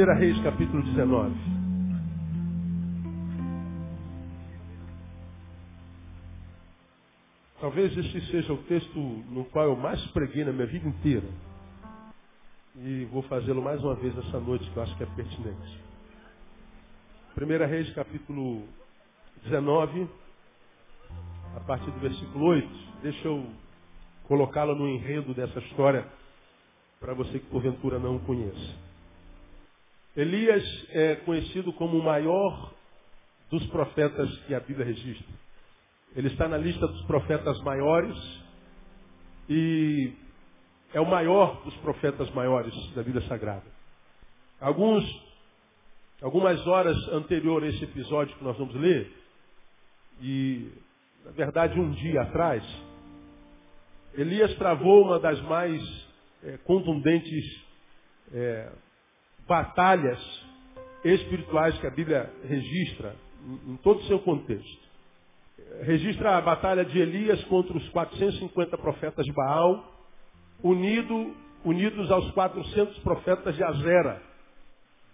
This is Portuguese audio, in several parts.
1 Reis capítulo 19. Talvez este seja o texto no qual eu mais preguei na minha vida inteira. E vou fazê-lo mais uma vez essa noite, que eu acho que é pertinente. 1 Reis capítulo 19, a partir do versículo 8. Deixa eu colocá-lo no enredo dessa história, para você que porventura não conheça. Elias é conhecido como o maior dos profetas que a Bíblia registra. Ele está na lista dos profetas maiores e é o maior dos profetas maiores da Bíblia Sagrada. Alguns, algumas horas anterior a esse episódio que nós vamos ler, e na verdade um dia atrás, Elias travou uma das mais é, contundentes é, batalhas espirituais que a Bíblia registra em, todo o seu contexto. Registra a batalha de Elias contra os 450 profetas de Baal, unido, unidos aos 400 profetas de Azera.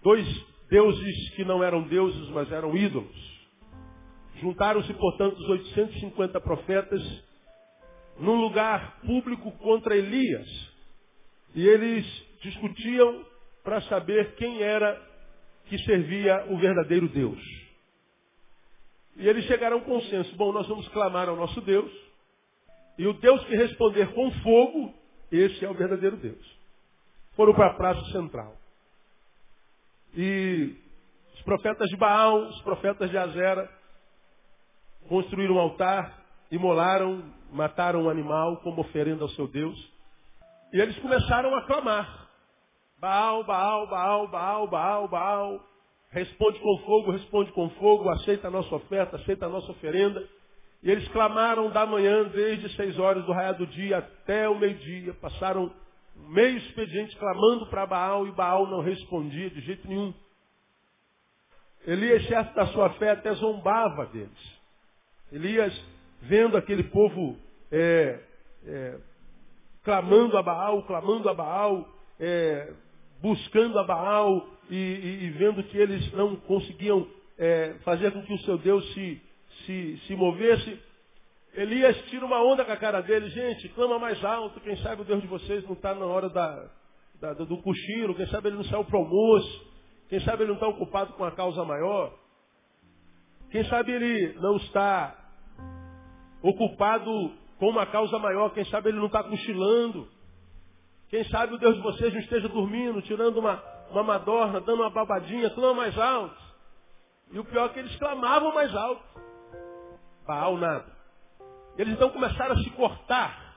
Dois deuses que não eram deuses, mas eram ídolos. Juntaram-se, portanto, os 850 profetas num lugar público contra Elias. E eles discutiam para saber quem era que servia o verdadeiro Deus. E eles chegaram a um consenso. Bom, nós vamos clamar ao nosso Deus. E o Deus que responder com fogo, esse é o verdadeiro Deus. Foram para a praça central. E os profetas de Baal, os profetas de Azera, construíram um altar, imolaram, mataram um animal como oferenda ao seu Deus. E eles começaram a clamar. Baal, Baal, Baal, Baal, Baal, Baal. Responde com fogo, responde com fogo, aceita a nossa oferta, aceita a nossa oferenda. E eles clamaram da manhã, desde seis horas do raio do dia até o meio-dia. Passaram meio expediente clamando para Baal e Baal não respondia de jeito nenhum. Elias, chefe da sua fé, até zombava deles. Elias, vendo aquele povo é, é, clamando a Baal, clamando a Baal, é, buscando a Baal e, e, e vendo que eles não conseguiam é, fazer com que o seu Deus se, se, se movesse, Elias tira uma onda com a cara dele, gente, clama mais alto, quem sabe o Deus de vocês não está na hora da, da, do cochilo, quem sabe ele não saiu para o almoço, quem sabe ele não está ocupado com a causa maior, quem sabe ele não está ocupado com uma causa maior, quem sabe ele não está cochilando. Quem sabe o Deus de vocês não esteja dormindo, tirando uma, uma madorna, dando uma babadinha, clama mais alto. E o pior é que eles clamavam mais alto. Baal nada. Eles então começaram a se cortar.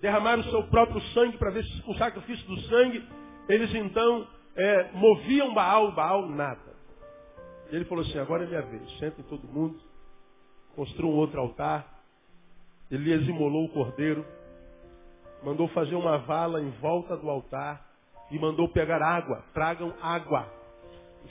Derramaram o seu próprio sangue para ver se com o sacrifício do sangue eles então é, moviam Baal, Baal nada. E ele falou assim, agora é minha vez. Sentem todo mundo. Construam outro altar. Elias imolou o cordeiro mandou fazer uma vala em volta do altar e mandou pegar água. Tragam água.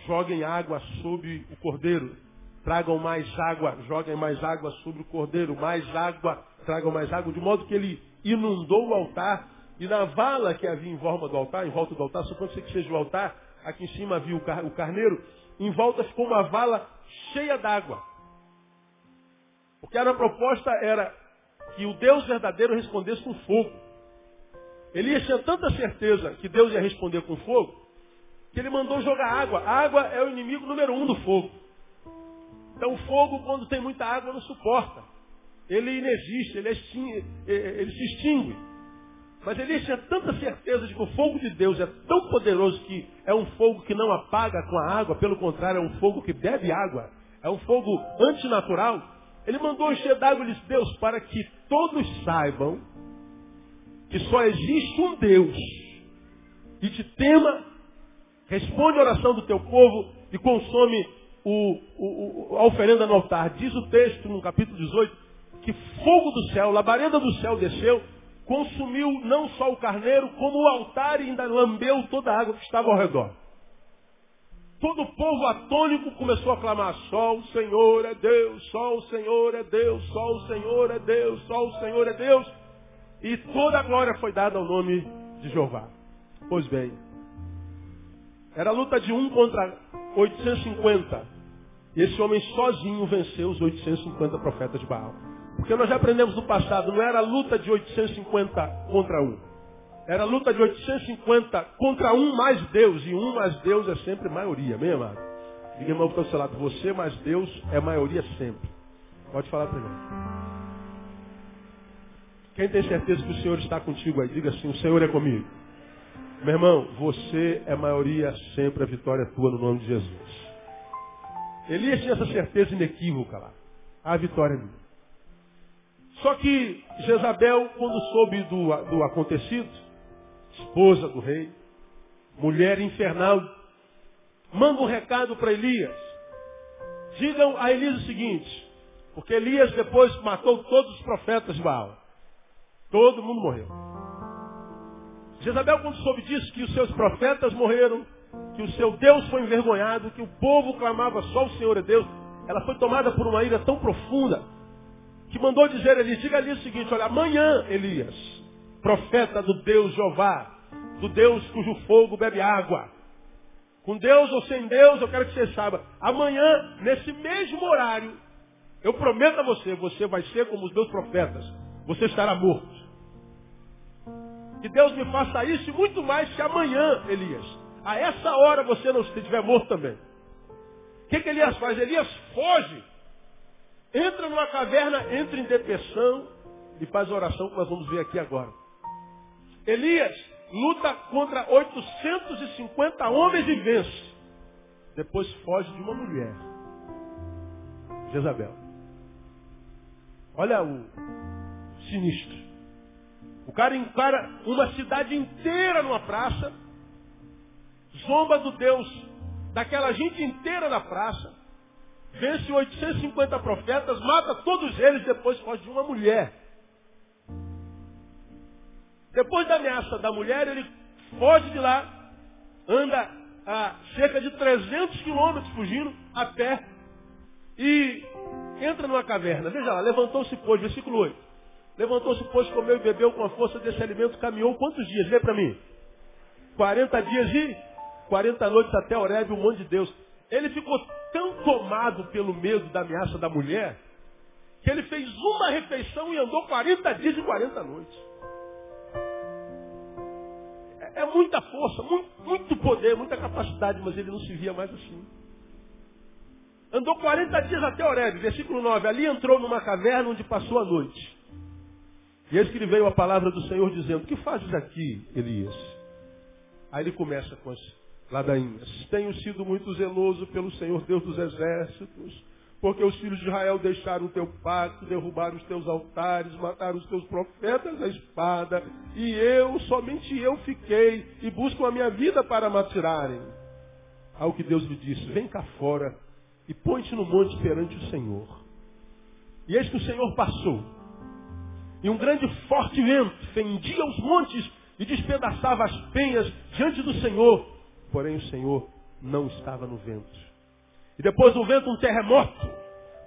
Joguem água sobre o cordeiro. Tragam mais água. Joguem mais água sobre o cordeiro. Mais água. Tragam mais água. De modo que ele inundou o altar. E na vala que havia em volta do altar, em volta do altar, suponho que seja o altar, aqui em cima havia o carneiro, em volta ficou uma vala cheia d'água. Porque a proposta era que o Deus verdadeiro respondesse com fogo. Elias tinha tanta certeza que Deus ia responder com fogo, que ele mandou jogar água. A água é o inimigo número um do fogo. Então o fogo, quando tem muita água, não suporta. Ele inexiste, ele, é ele se extingue. Mas Elias tinha tanta certeza de que o fogo de Deus é tão poderoso que é um fogo que não apaga com a água, pelo contrário, é um fogo que bebe água. É um fogo antinatural. Ele mandou encher d'água e disse, Deus, para que todos saibam que só existe um Deus e te tema, responde a oração do teu povo e consome o, o, a oferenda no altar. Diz o texto no capítulo 18 que fogo do céu, labareda do céu desceu, consumiu não só o carneiro, como o altar e ainda lambeu toda a água que estava ao redor. Todo o povo atônico começou a clamar: Só o Senhor é Deus, só o Senhor é Deus, só o Senhor é Deus, só o Senhor é Deus. E toda a glória foi dada ao nome de Jeová. Pois bem, Era a luta de um contra 850. E esse homem sozinho venceu os 850 profetas de Baal. Porque nós já aprendemos no passado, não era a luta de 850 contra um. Era a luta de 850 contra um mais Deus. E um mais Deus é sempre maioria, amém, amado? Diga, irmão, para o seu lado, você mais Deus é maioria sempre. Pode falar para mim. Quem tem certeza que o Senhor está contigo aí, diga assim, o Senhor é comigo. Meu irmão, você é maioria sempre, a vitória é tua no nome de Jesus. Elias tinha essa certeza inequívoca lá. A vitória é minha. Só que Jezabel, quando soube do, do acontecido, esposa do rei, mulher infernal, manda um recado para Elias. Digam a Elias o seguinte, porque Elias depois matou todos os profetas de Baal. Todo mundo morreu. Jezabel, quando soube disso, que os seus profetas morreram, que o seu Deus foi envergonhado, que o povo clamava só o Senhor é Deus, ela foi tomada por uma ira tão profunda, que mandou dizer a Elias, diga ali o seguinte, olha, amanhã, Elias, profeta do Deus Jeová, do Deus cujo fogo bebe água, com Deus ou sem Deus, eu quero que você saiba, amanhã, nesse mesmo horário, eu prometo a você, você vai ser como os meus profetas, você estará morto. Que Deus me faça isso e muito mais que amanhã, Elias. A essa hora você não estiver morto também. O que, que Elias faz? Elias foge. Entra numa caverna, entra em depressão e faz a oração que nós vamos ver aqui agora. Elias luta contra 850 homens e vence. Depois foge de uma mulher. Jezabel. Olha o, sinistro. Cara encara uma cidade inteira numa praça, zomba do Deus daquela gente inteira na praça, vence 850 profetas, mata todos eles, depois foge de uma mulher. Depois da ameaça da mulher, ele foge de lá, anda a cerca de 300 quilômetros fugindo a pé e entra numa caverna. Veja lá, levantou-se, pois, versículo 8. Levantou-se, pois, comeu e bebeu com a força desse alimento, caminhou quantos dias? Lê para mim. 40 dias e 40 noites até Oreb, o monte de Deus. Ele ficou tão tomado pelo medo da ameaça da mulher, que ele fez uma refeição e andou 40 dias e 40 noites. É, é muita força, muito, muito poder, muita capacidade, mas ele não se via mais assim. Andou 40 dias até Oreb, versículo 9. Ali entrou numa caverna onde passou a noite. E eis que lhe veio a palavra do Senhor dizendo, que fazes aqui, Elias? Aí ele começa com as ladainhas. Tenho sido muito zeloso pelo Senhor Deus dos exércitos, porque os filhos de Israel deixaram o teu pacto, derrubaram os teus altares, mataram os teus profetas à espada, e eu, somente eu fiquei, e buscam a minha vida para matirarem. Ao que Deus lhe disse, vem cá fora e põe-te no monte perante o Senhor. E eis que o Senhor passou e um grande forte vento fendia os montes e despedaçava as penhas diante do Senhor. Porém o Senhor não estava no vento. E depois do vento um terremoto.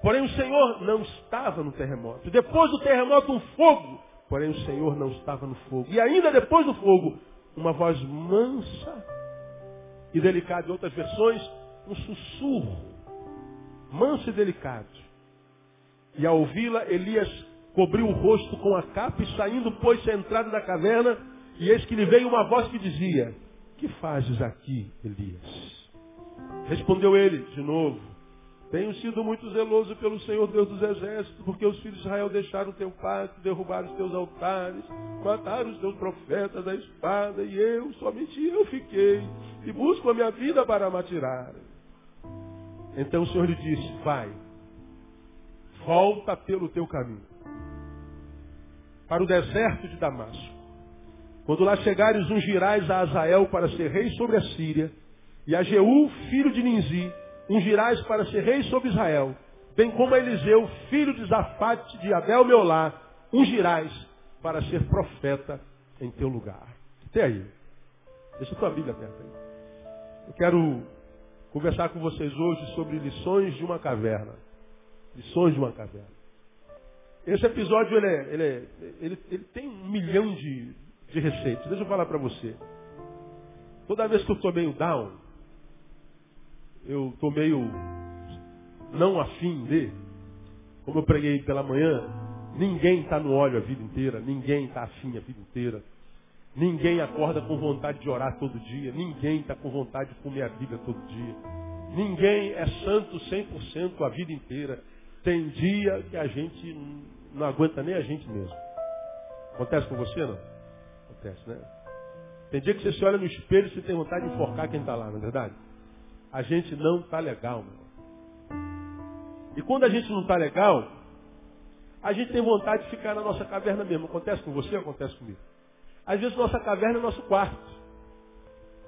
Porém o Senhor não estava no terremoto. Depois do terremoto um fogo. Porém o Senhor não estava no fogo. E ainda depois do fogo, uma voz mansa e delicada. Em outras versões, um sussurro. Manso e delicado. E ao ouvi-la, Elias cobriu o rosto com a capa e saindo pôs-se à entrada da caverna, e eis que lhe veio uma voz que dizia, que fazes aqui, Elias? Respondeu ele, de novo, tenho sido muito zeloso pelo Senhor Deus dos Exércitos, porque os filhos de Israel deixaram o teu pacto, derrubaram os teus altares, mataram os teus profetas da espada, e eu, somente eu fiquei, e busco a minha vida para me atirar. Então o Senhor lhe disse, vai, volta pelo teu caminho para o deserto de Damasco. Quando lá chegares, ungirás a Azael para ser rei sobre a Síria, e a Jeú, filho de Ninzi, ungirás para ser rei sobre Israel, bem como a Eliseu, filho de Zafate de Abel Meolá, ungirás para ser profeta em teu lugar. Até aí. Deixa a tua Bíblia aberta aí. Eu quero conversar com vocês hoje sobre lições de uma caverna. Lições de uma caverna. Esse episódio ele, é, ele, é, ele, ele tem um milhão de, de receitas. Deixa eu falar para você. Toda vez que eu estou meio down, eu estou meio não afim de, como eu preguei pela manhã, ninguém está no óleo a vida inteira, ninguém está afim a vida inteira. Ninguém acorda com vontade de orar todo dia, ninguém está com vontade de comer a Bíblia todo dia. Ninguém é santo 100% a vida inteira. Tem dia que a gente não aguenta nem a gente mesmo. Acontece com você, não? Acontece, né? Tem dia que você se olha no espelho e você tem vontade de enforcar quem está lá, não é verdade? A gente não está legal, meu. E quando a gente não está legal, a gente tem vontade de ficar na nossa caverna mesmo. Acontece com você, acontece comigo. Às vezes nossa caverna é nosso quarto.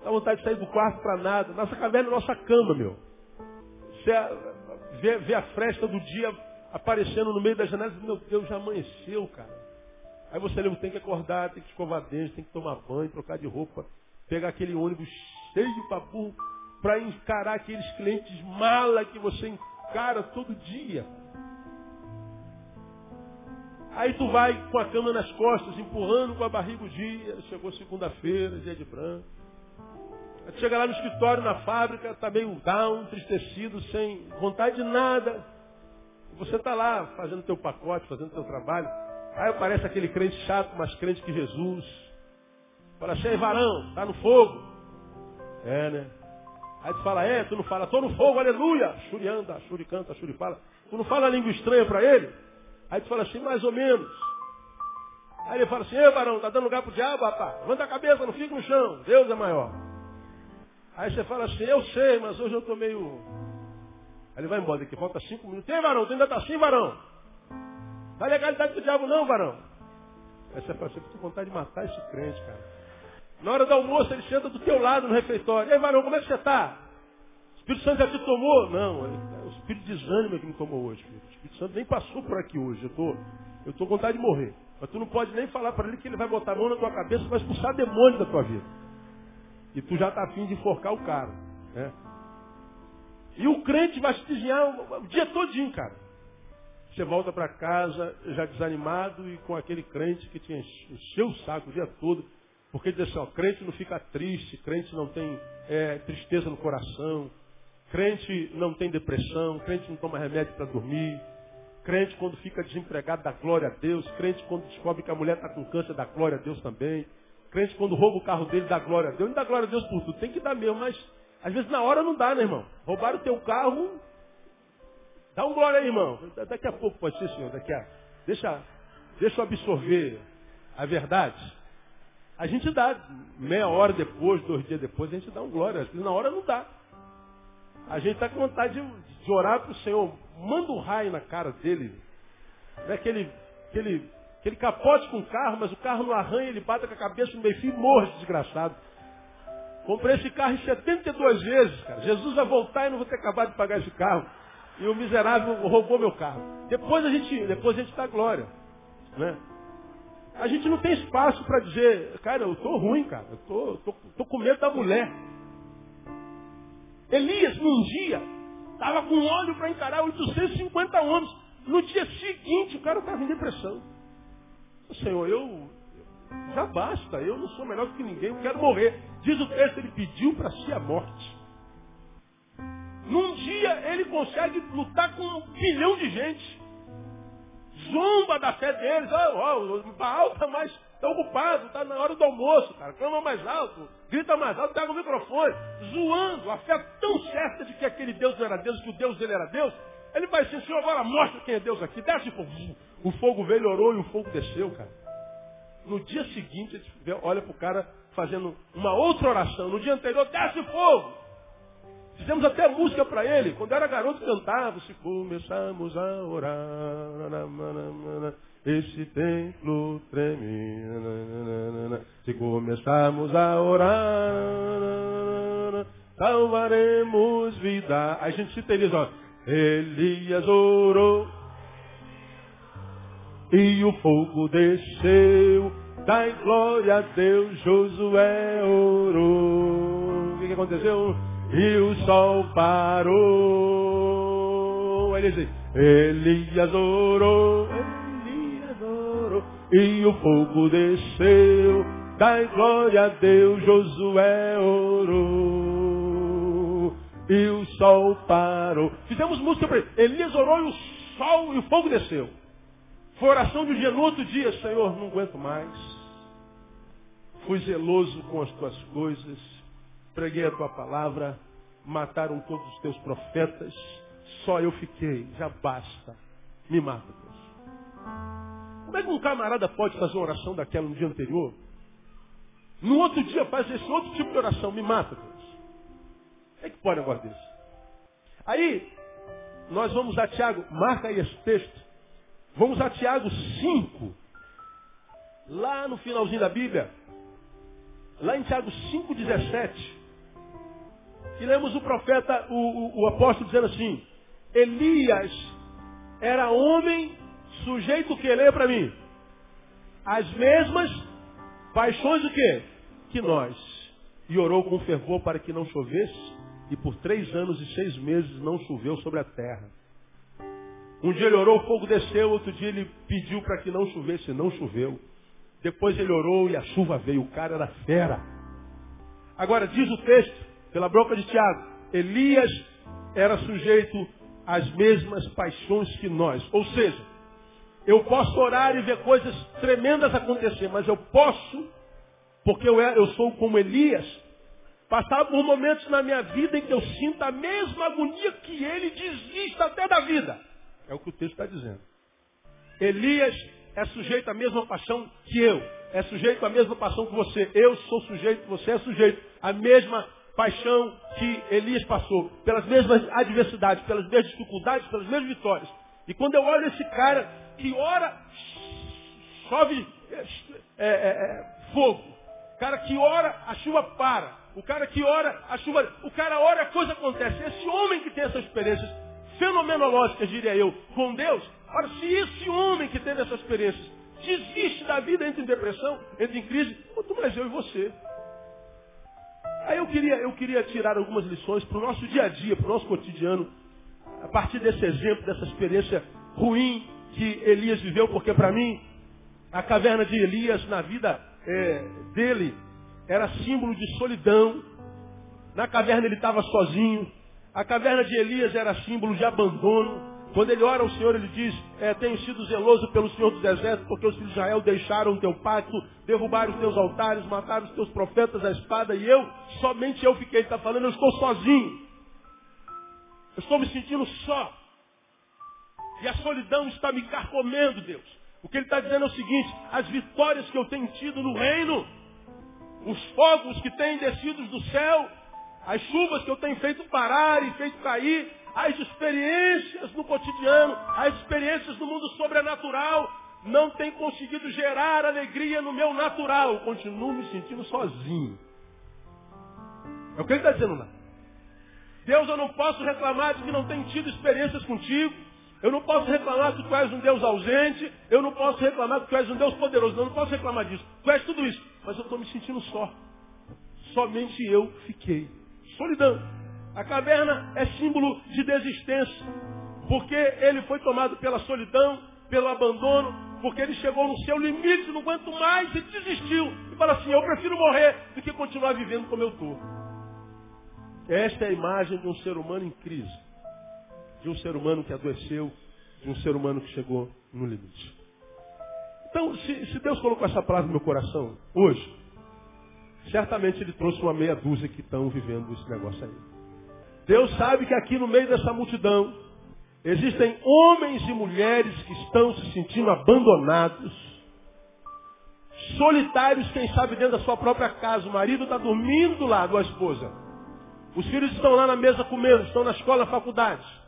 Dá vontade de sair do quarto para nada. Nossa caverna é nossa cama, meu. Você vê a fresta do dia aparecendo no meio da janela e meu Deus, já amanheceu, cara. Aí você lembra, tem que acordar, tem que escovar dente, tem que tomar banho, trocar de roupa, pegar aquele ônibus cheio para burro, para encarar aqueles clientes mala que você encara todo dia. Aí tu vai com a cama nas costas, empurrando com a barriga o dia. Chegou segunda-feira, dia de branco. Aí tu chega lá no escritório, na fábrica, tá meio down, entristecido, sem vontade de nada. Você está lá fazendo teu pacote, fazendo teu trabalho. Aí aparece aquele crente chato, mais crente que Jesus. Fala assim, varão, tá no fogo. É, né? Aí tu fala, é, tu não fala, tô no fogo, aleluia. Xuri anda, Xuri canta, Xuri fala. Tu não fala a língua estranha para ele? Aí tu fala assim, mais ou menos. Aí ele fala assim, ei varão, tá dando lugar pro diabo, rapaz? Levanta a cabeça, não fica no chão. Deus é maior. Aí você fala assim, eu sei, mas hoje eu tô meio... Aí ele vai embora daqui, falta cinco minutos. Ei, varão, tu ainda tá assim, varão? Dá legalidade pro diabo não, varão. Aí você fala assim, eu tô vontade de matar esse crente, cara. Na hora do almoço ele senta do teu lado no refeitório. Ei, varão, como é que você está? O Espírito Santo já te tomou? Não, é o Espírito de desânimo que me tomou hoje, filho. O Espírito Santo nem passou por aqui hoje. Eu tô, eu tô com vontade de morrer. Mas tu não pode nem falar para ele que ele vai botar a mão na tua cabeça e vai expulsar demônio da tua vida. E tu já está afim de enforcar o cara. Né? E o crente vai se desviar o, dia todinho, cara. Você volta para casa já desanimado e com aquele crente que tinha o saco o dia todo. Porque diz assim, ó, crente não fica triste, crente não tem é, tristeza no coração, crente não tem depressão, crente não toma remédio para dormir, crente quando fica desempregado dá glória a Deus, crente quando descobre que a mulher está com câncer dá glória a Deus também, crente quando rouba o carro dele dá glória a Deus, não dá glória a Deus por tudo, tem que dar mesmo, mas às vezes na hora não dá, né irmão? Roubaram o teu carro, Dá um glória aí, irmão. Daqui a pouco pode ser, senhor. Daqui a... Deixa, deixa eu absorver a verdade. A gente dá, meia hora depois, dois dias depois, a gente dá um glória. Na hora não dá. A gente está com vontade de, de orar para o Senhor. Manda um raio na cara dele. Não é aquele, aquele, aquele capote com o carro, mas o carro não arranha, ele bate com a cabeça no meio fio e morre, desgraçado. Comprei esse carro em 72 vezes, cara. Jesus vai voltar e não vou ter acabado de pagar esse carro e o miserável roubou meu carro. Depois a gente, depois a gente dá glória. Né? A gente não tem espaço para dizer, cara, eu estou ruim, cara, eu tô, tô, tô com medo da mulher. Elias, num dia, estava com óleo para encarar 850 homens. No dia seguinte, o cara estava em depressão. Senhor, eu já basta, eu não sou melhor do que ninguém, eu quero morrer. Diz o texto, ele pediu para si a morte. Num dia ele consegue lutar com um bilhão de gente. Zumba da fé deles. Oh, o Baal está mais ocupado, está na hora do almoço, cara. Clama mais alto, grita mais alto, pega o microfone, zoando. A fé tão certa de que aquele Deus não era Deus, que o Deus dele era Deus. Ele vai assim, Senhor, agora mostra quem é Deus aqui. Desce fogo. O fogo veio, orou e o fogo desceu, cara. No dia seguinte, ele olha para o cara fazendo uma outra oração. No dia anterior, desce fogo. Fizemos até música para ele. Quando era garoto, cantava. Se começamos a orar, esse templo treme. Se começarmos a orar, salvaremos vida. A gente cita Elias, ó. Elias orou e o fogo desceu. Dai glória a Deus, Josué orou. O que, que aconteceu? e o sol parou. Ele diz, Elias orou, Elias orou, e o fogo desceu. Dai glória a Deus, Josué orou. E o sol parou. Fizemos música para ele. Elias orou e o sol e o fogo desceu. Foi oração de um dia no outro dia, Senhor, não aguento mais. Fui zeloso com as tuas coisas, preguei a tua palavra, mataram todos os teus profetas, só eu fiquei, já basta. Me mata, Deus. Como é que um camarada pode fazer uma oração daquela no dia anterior? No outro dia faz esse outro tipo de oração, me mata, Deus. É que pode negócio desse? Aí, nós vamos a Tiago, marca aí esse texto. Vamos a Tiago 5. Lá no finalzinho da Bíblia. Lá em Tiago 5,17. E lemos o profeta, o, o, o apóstolo dizendo assim, Elias era homem sujeito que lê para mim. As mesmas paixões do que? Que nós. E orou com fervor para que não chovesse, e por três anos e seis meses não choveu sobre a terra. Um dia ele orou, o fogo desceu, outro dia ele pediu para que não chovesse, não choveu. Depois ele orou e a chuva veio, o cara era fera. Agora diz o texto, pela boca de Tiago, Elias era sujeito às mesmas paixões que nós. Ou seja, eu posso orar e ver coisas tremendas acontecer, mas eu posso, porque eu, eu sou como Elias, passar por momentos na minha vida em que eu sinto a mesma agonia que ele desista até da vida. É o que o texto está dizendo. Elias é sujeito à mesma paixão que eu. É sujeito à mesma paixão que você. Eu sou sujeito, você é sujeito à mesma paixão que Elias passou. Pelas mesmas adversidades, pelas mesmas dificuldades, pelas mesmas vitórias. E quando eu olho esse cara que ora, chove é, é, é, fogo. Cara que ora, a chuva para. O cara que ora, a chuva. O cara ora, a coisa acontece. Esse homem que tem essas experiências fenomenológicas, diria eu, com Deus, ora, se esse homem que teve essas experiências desiste da vida, entra em depressão, entra em crise, quanto mais eu e você. Aí eu queria, eu queria tirar algumas lições para o nosso dia a dia, para o nosso cotidiano, a partir desse exemplo, dessa experiência ruim que Elias viveu, porque para mim, a caverna de Elias na vida é, dele era símbolo de solidão. Na caverna ele estava sozinho. A caverna de Elias era símbolo de abandono. Quando ele ora ao Senhor, ele diz, é, tenho sido zeloso pelo Senhor dos Exércitos, porque os filhos de Israel deixaram o teu pacto, derrubaram os teus altares, mataram os teus profetas à espada, e eu, somente eu fiquei, está falando, eu estou sozinho. Eu estou me sentindo só. E a solidão está me carcomendo, Deus. O que ele está dizendo é o seguinte, as vitórias que eu tenho tido no reino, os fogos que têm descido do céu, as chuvas que eu tenho feito parar e feito cair, as experiências no cotidiano, as experiências no mundo sobrenatural, não têm conseguido gerar alegria no meu natural. Eu continuo me sentindo sozinho. É o que ele está dizendo lá. Deus, eu não posso reclamar de que não tenho tido experiências contigo. Eu não posso reclamar que tu és um Deus ausente. Eu não posso reclamar que tu és um Deus poderoso. Eu não posso reclamar disso. Tu és tudo isso. Mas eu estou me sentindo só. Somente eu fiquei. Solidão. A caverna é símbolo de desistência. Porque ele foi tomado pela solidão, pelo abandono, porque ele chegou no seu limite, não aguento mais e desistiu. E fala assim, eu prefiro morrer do que continuar vivendo como eu estou. Esta é a imagem de um ser humano em crise. De um ser humano que adoeceu, de um ser humano que chegou no limite. Então, se, se Deus colocou essa palavra no meu coração hoje, certamente Ele trouxe uma meia dúzia que estão vivendo esse negócio aí. Deus sabe que aqui no meio dessa multidão existem homens e mulheres que estão se sentindo abandonados, solitários, quem sabe, dentro da sua própria casa. O marido está dormindo lá a esposa. Os filhos estão lá na mesa comendo, estão na escola, na faculdade.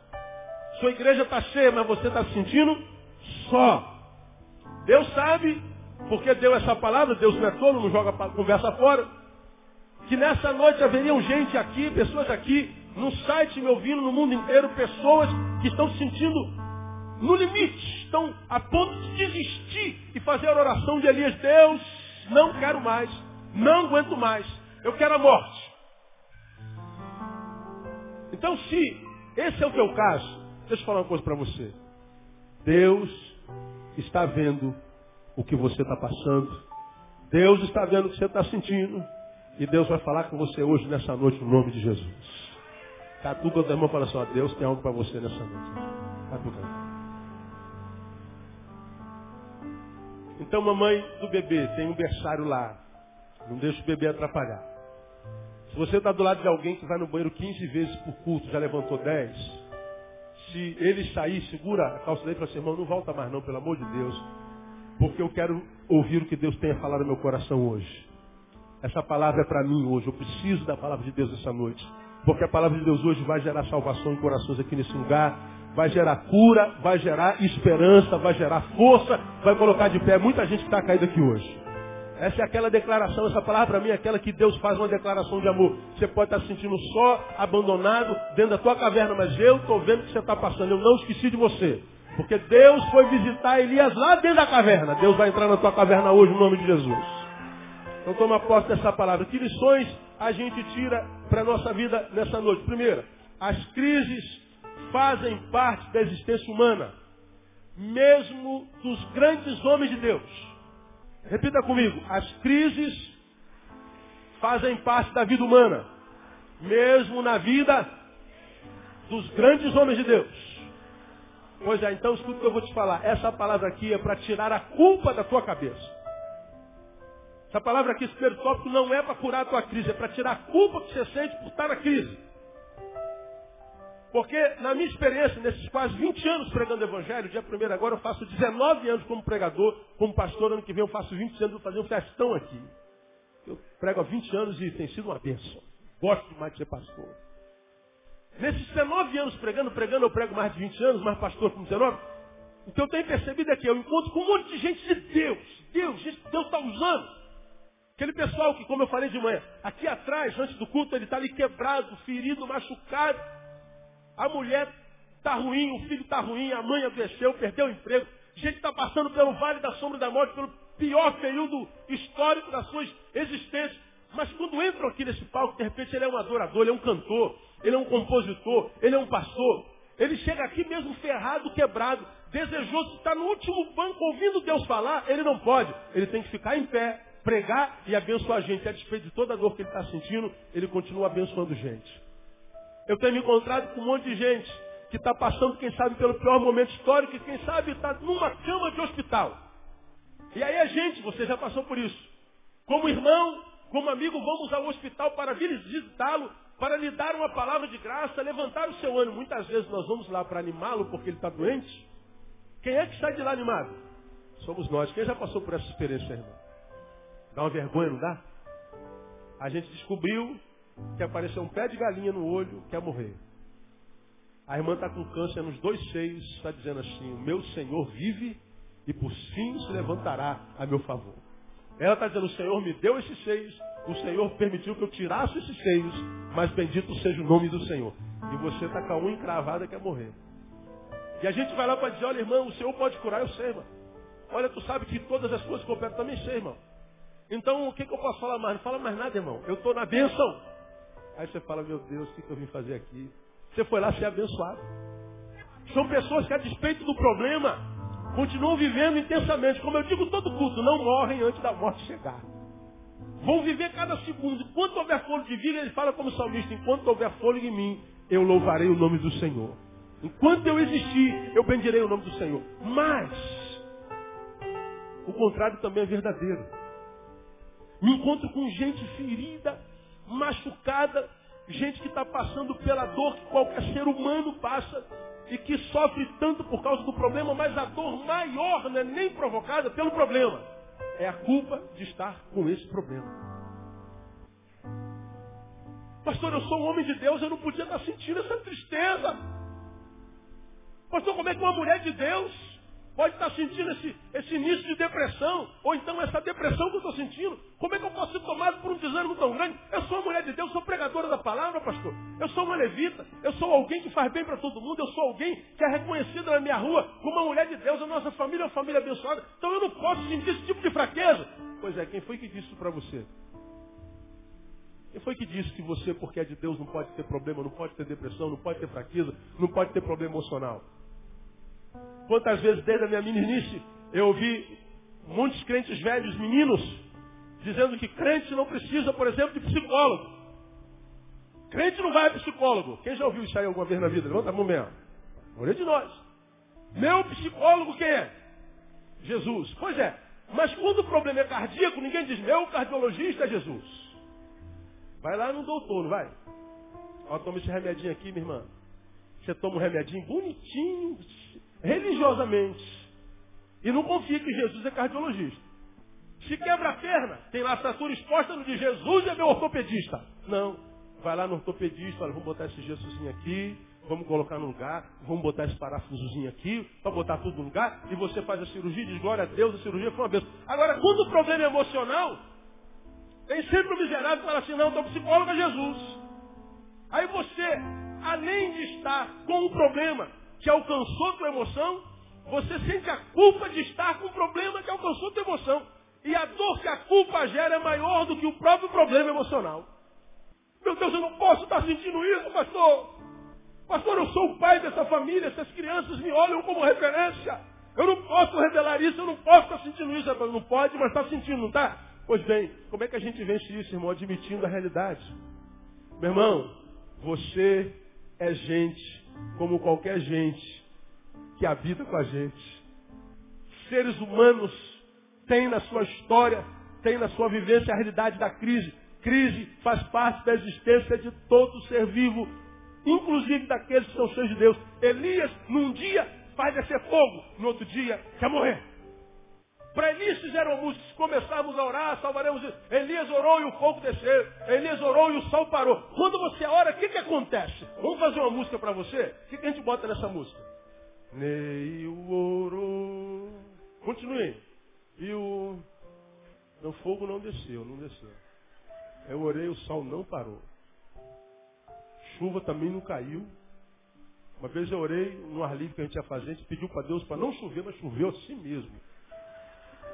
Sua igreja está cheia, mas você está se sentindo só. Deus sabe, porque deu essa palavra, Deus não é tolo, não joga conversa fora, que nessa noite haveriam gente aqui, pessoas aqui, no site me ouvindo, no mundo inteiro, pessoas que estão se sentindo no limite, estão a ponto de desistir e fazer a oração de Elias, Deus, não quero mais, não aguento mais, eu quero a morte. Então se esse é o teu caso, deixa eu falar uma coisa para você. Deus está vendo o que você está passando. Deus está vendo o que você está sentindo. E Deus vai falar com você hoje, nessa noite, no nome de Jesus. Catuca teu irmão e fala assim, ó, Deus tem algo para você nessa noite. Catuca. Então, mamãe do bebê, tem um berçário lá. Não deixa o bebê atrapalhar. Se você está do lado de alguém que vai no banheiro 15 vezes por culto, já levantou 10, se ele sair, segura a calça dele e fala assim, irmão, não volta mais não, pelo amor de Deus. Porque eu quero ouvir o que Deus tem a falar no meu coração hoje. Essa palavra é para mim hoje. Eu preciso da palavra de Deus essa noite. Porque a palavra de Deus hoje vai gerar salvação em corações aqui nesse lugar vai gerar cura, vai gerar esperança, vai gerar força, vai colocar de pé muita gente que está caída aqui hoje. Essa é aquela declaração, essa palavra para mim é aquela que Deus faz uma declaração de amor. Você pode estar se sentindo só, abandonado, dentro da tua caverna, mas eu estou vendo o que você está passando. Eu não esqueci de você. Porque Deus foi visitar Elias lá dentro da caverna. Deus vai entrar na tua caverna hoje, no nome de Jesus. Então toma posse dessa palavra. Que lições a gente tira para a nossa vida nessa noite? Primeiro, as crises fazem parte da existência humana, mesmo dos grandes homens de Deus. Repita comigo, as crises fazem parte da vida humana, mesmo na vida dos grandes homens de Deus. Pois é, então escuta o que eu vou te falar. Essa palavra aqui é para tirar a culpa da tua cabeça. Essa palavra aqui, primeiro tópico, não é para curar a tua crise, é para tirar a culpa que você sente por estar na crise. Porque, na minha experiência, nesses quase 20 anos pregando Evangelho, dia primeiro agora eu faço 19 anos como pregador, como pastor, ano que vem eu faço 20 anos, vou fazer um festão aqui. Eu prego há 20 anos e tem sido uma bênção. Gosto demais de ser pastor. Nesses 19 anos pregando, pregando eu prego mais de 20 anos, mais pastor com 19. O que eu tenho percebido é que eu encontro com um monte de gente de Deus. Deus, gente que Deus está usando. Aquele pessoal que, como eu falei de manhã, aqui atrás, antes do culto, ele está ali quebrado, ferido, machucado. A mulher está ruim, o filho está ruim, a mãe adoeceu, perdeu o emprego. Gente está passando pelo vale da sombra da morte, pelo pior período histórico das suas existências. Mas quando entram aqui nesse palco, de repente ele é um adorador, ele é um cantor, ele é um compositor, ele é um pastor. Ele chega aqui mesmo ferrado, quebrado, desejoso, está no último banco ouvindo Deus falar, ele não pode. Ele tem que ficar em pé, pregar e abençoar a gente. A despeito de toda a dor que ele está sentindo, ele continua abençoando gente. Eu tenho me encontrado com um monte de gente que está passando, quem sabe, pelo pior momento histórico e quem sabe está numa cama de hospital. E aí a gente, você já passou por isso. Como irmão, como amigo, vamos ao hospital para visitá-lo, para lhe dar uma palavra de graça, levantar o seu ânimo. Muitas vezes nós vamos lá para animá-lo porque ele está doente. Quem é que sai de lá animado? Somos nós. Quem já passou por essa experiência, irmão? Dá uma vergonha, não dá? A gente descobriu que apareceu um pé de galinha no olho, quer morrer. A irmã está com câncer nos dois seios, está dizendo assim, o meu Senhor vive e por fim se levantará a meu favor. Ela está dizendo, o Senhor me deu esses seios, o Senhor permitiu que eu tirasse esses seios, mas bendito seja o nome do Senhor. E você está com a unha encravada quer morrer. E a gente vai lá para dizer, olha irmão, o Senhor pode curar, eu sei, irmão. Olha, tu sabe que todas as coisas cooperam, também sei, irmão. Então o que, que eu posso falar mais? Não fala mais nada, irmão. Eu estou na bênção. Aí você fala, meu Deus, o que, eu vim fazer aqui? Você foi lá ser abençoado. São pessoas que, a despeito do problema, continuam vivendo intensamente. Como eu digo todo culto, não morrem antes da morte chegar. Vão viver cada segundo. Enquanto houver fôlego de vida, ele fala como salmista, enquanto houver fôlego em mim, eu louvarei o nome do Senhor. Enquanto eu existir, eu bendirei o nome do Senhor. Mas, o contrário também é verdadeiro. Me encontro com gente ferida, machucada, gente que está passando pela dor que qualquer ser humano passa e que sofre tanto por causa do problema, mas a dor maior não é nem provocada pelo problema, é a culpa de estar com esse problema. Pastor, eu sou um homem de Deus, eu não podia estar sentindo essa tristeza. Pastor, como é que uma mulher de Deus pode estar sentindo esse, esse início de depressão, ou então essa depressão que eu estou sentindo. Como é que eu posso ser tomado por um desânimo tão grande? Eu sou uma mulher de Deus, sou pregadora da palavra, pastor. Eu sou uma levita, eu sou alguém que faz bem para todo mundo, eu sou alguém que é reconhecido na minha rua como uma mulher de Deus, a nossa família é uma família abençoada. Então eu não posso sentir esse tipo de fraqueza. Pois é, quem foi que disse isso para você? Quem foi que disse que você, porque é de Deus, não pode ter problema, não pode ter depressão, não pode ter fraqueza, não pode ter problema emocional? Quantas vezes desde a minha meninice eu ouvi muitos crentes velhos, meninos, dizendo que crente não precisa, por exemplo, de psicólogo. Crente não vai a psicólogo. Quem já ouviu isso aí alguma vez na vida? Levanta a mão mesmo. Olha de nós. Meu psicólogo quem é? Jesus. Pois é. Mas quando o problema é cardíaco, ninguém diz, meu cardiologista é Jesus. Vai lá no doutor, não vai? Ó, toma esse remedinho aqui, minha irmã. Você toma um remedinho bonitinho, religiosamente. E não confia que Jesus é cardiologista. Se quebra a perna, tem lá a estatura exposta de Jesus é meu ortopedista. Não. Vai lá no ortopedista, olha, vamos botar esse gessozinho aqui, vamos colocar no lugar, vamos botar esse parafusozinho aqui, para botar tudo no lugar, e você faz a cirurgia, diz glória a Deus, a cirurgia foi uma vez. Agora, quando o problema é emocional, tem sempre o miserável que fala assim, não, o psicólogo é Jesus. Aí você, além de estar com um problema que alcançou tua emoção, você sente a culpa de estar com um problema que alcançou tua emoção. E a dor que a culpa gera é maior do que o próprio problema emocional. Meu Deus, eu não posso estar sentindo isso, pastor. Pastor, eu sou o pai dessa família, essas crianças me olham como referência. Eu não posso revelar isso, eu não posso estar sentindo isso. Não pode, mas está sentindo, não está? Pois bem, como é que a gente vence isso, irmão? Admitindo a realidade. Meu irmão, você é gente como qualquer gente que habita com a gente. Seres humanos têm na sua história, têm na sua vivência a realidade da crise. Crise faz parte da existência de todo ser vivo, inclusive daqueles que são cheios de Deus. Elias, num dia, vai descer fogo, no outro dia, quer morrer. Para Elias fizeram se começarmos a orar, salvaremos. Elias orou e o fogo desceu. Elias orou e o sol parou. Quando você ora, o que, que acontece? Vamos fazer uma música para você? O que, que a gente bota nessa música? Neio orou. Continue. E o... o fogo não desceu, não desceu. Eu orei, o sol não parou. Chuva também não caiu. Uma vez eu orei no ar livre que a gente ia fazer, a gente pediu para Deus para não chover, mas choveu assim mesmo.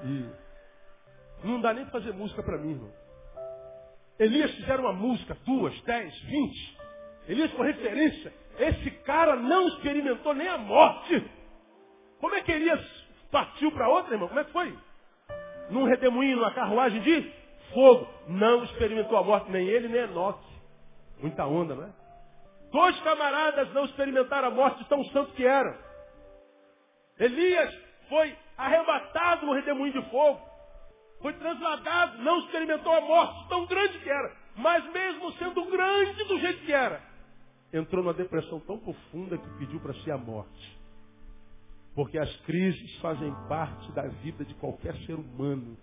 E não dá nem fazer música para mim, irmão. Elias fizeram uma música, duas, dez, vinte. Elias foi referência. Esse cara não experimentou nem a morte. Como é que Elias partiu para outra, irmão? Como é que foi? Num redemoinho, numa carruagem de fogo. Não experimentou a morte, nem ele, nem Enoque. Muita onda, não é? Dois camaradas não experimentaram a morte tão santo que eram. Elias foi arrebatado no redemoinho de fogo. Foi trasladado, não experimentou a morte tão grande que era. Mas mesmo sendo grande do jeito que era, entrou numa depressão tão profunda que pediu para si a morte. Porque as crises fazem parte da vida de qualquer ser humano.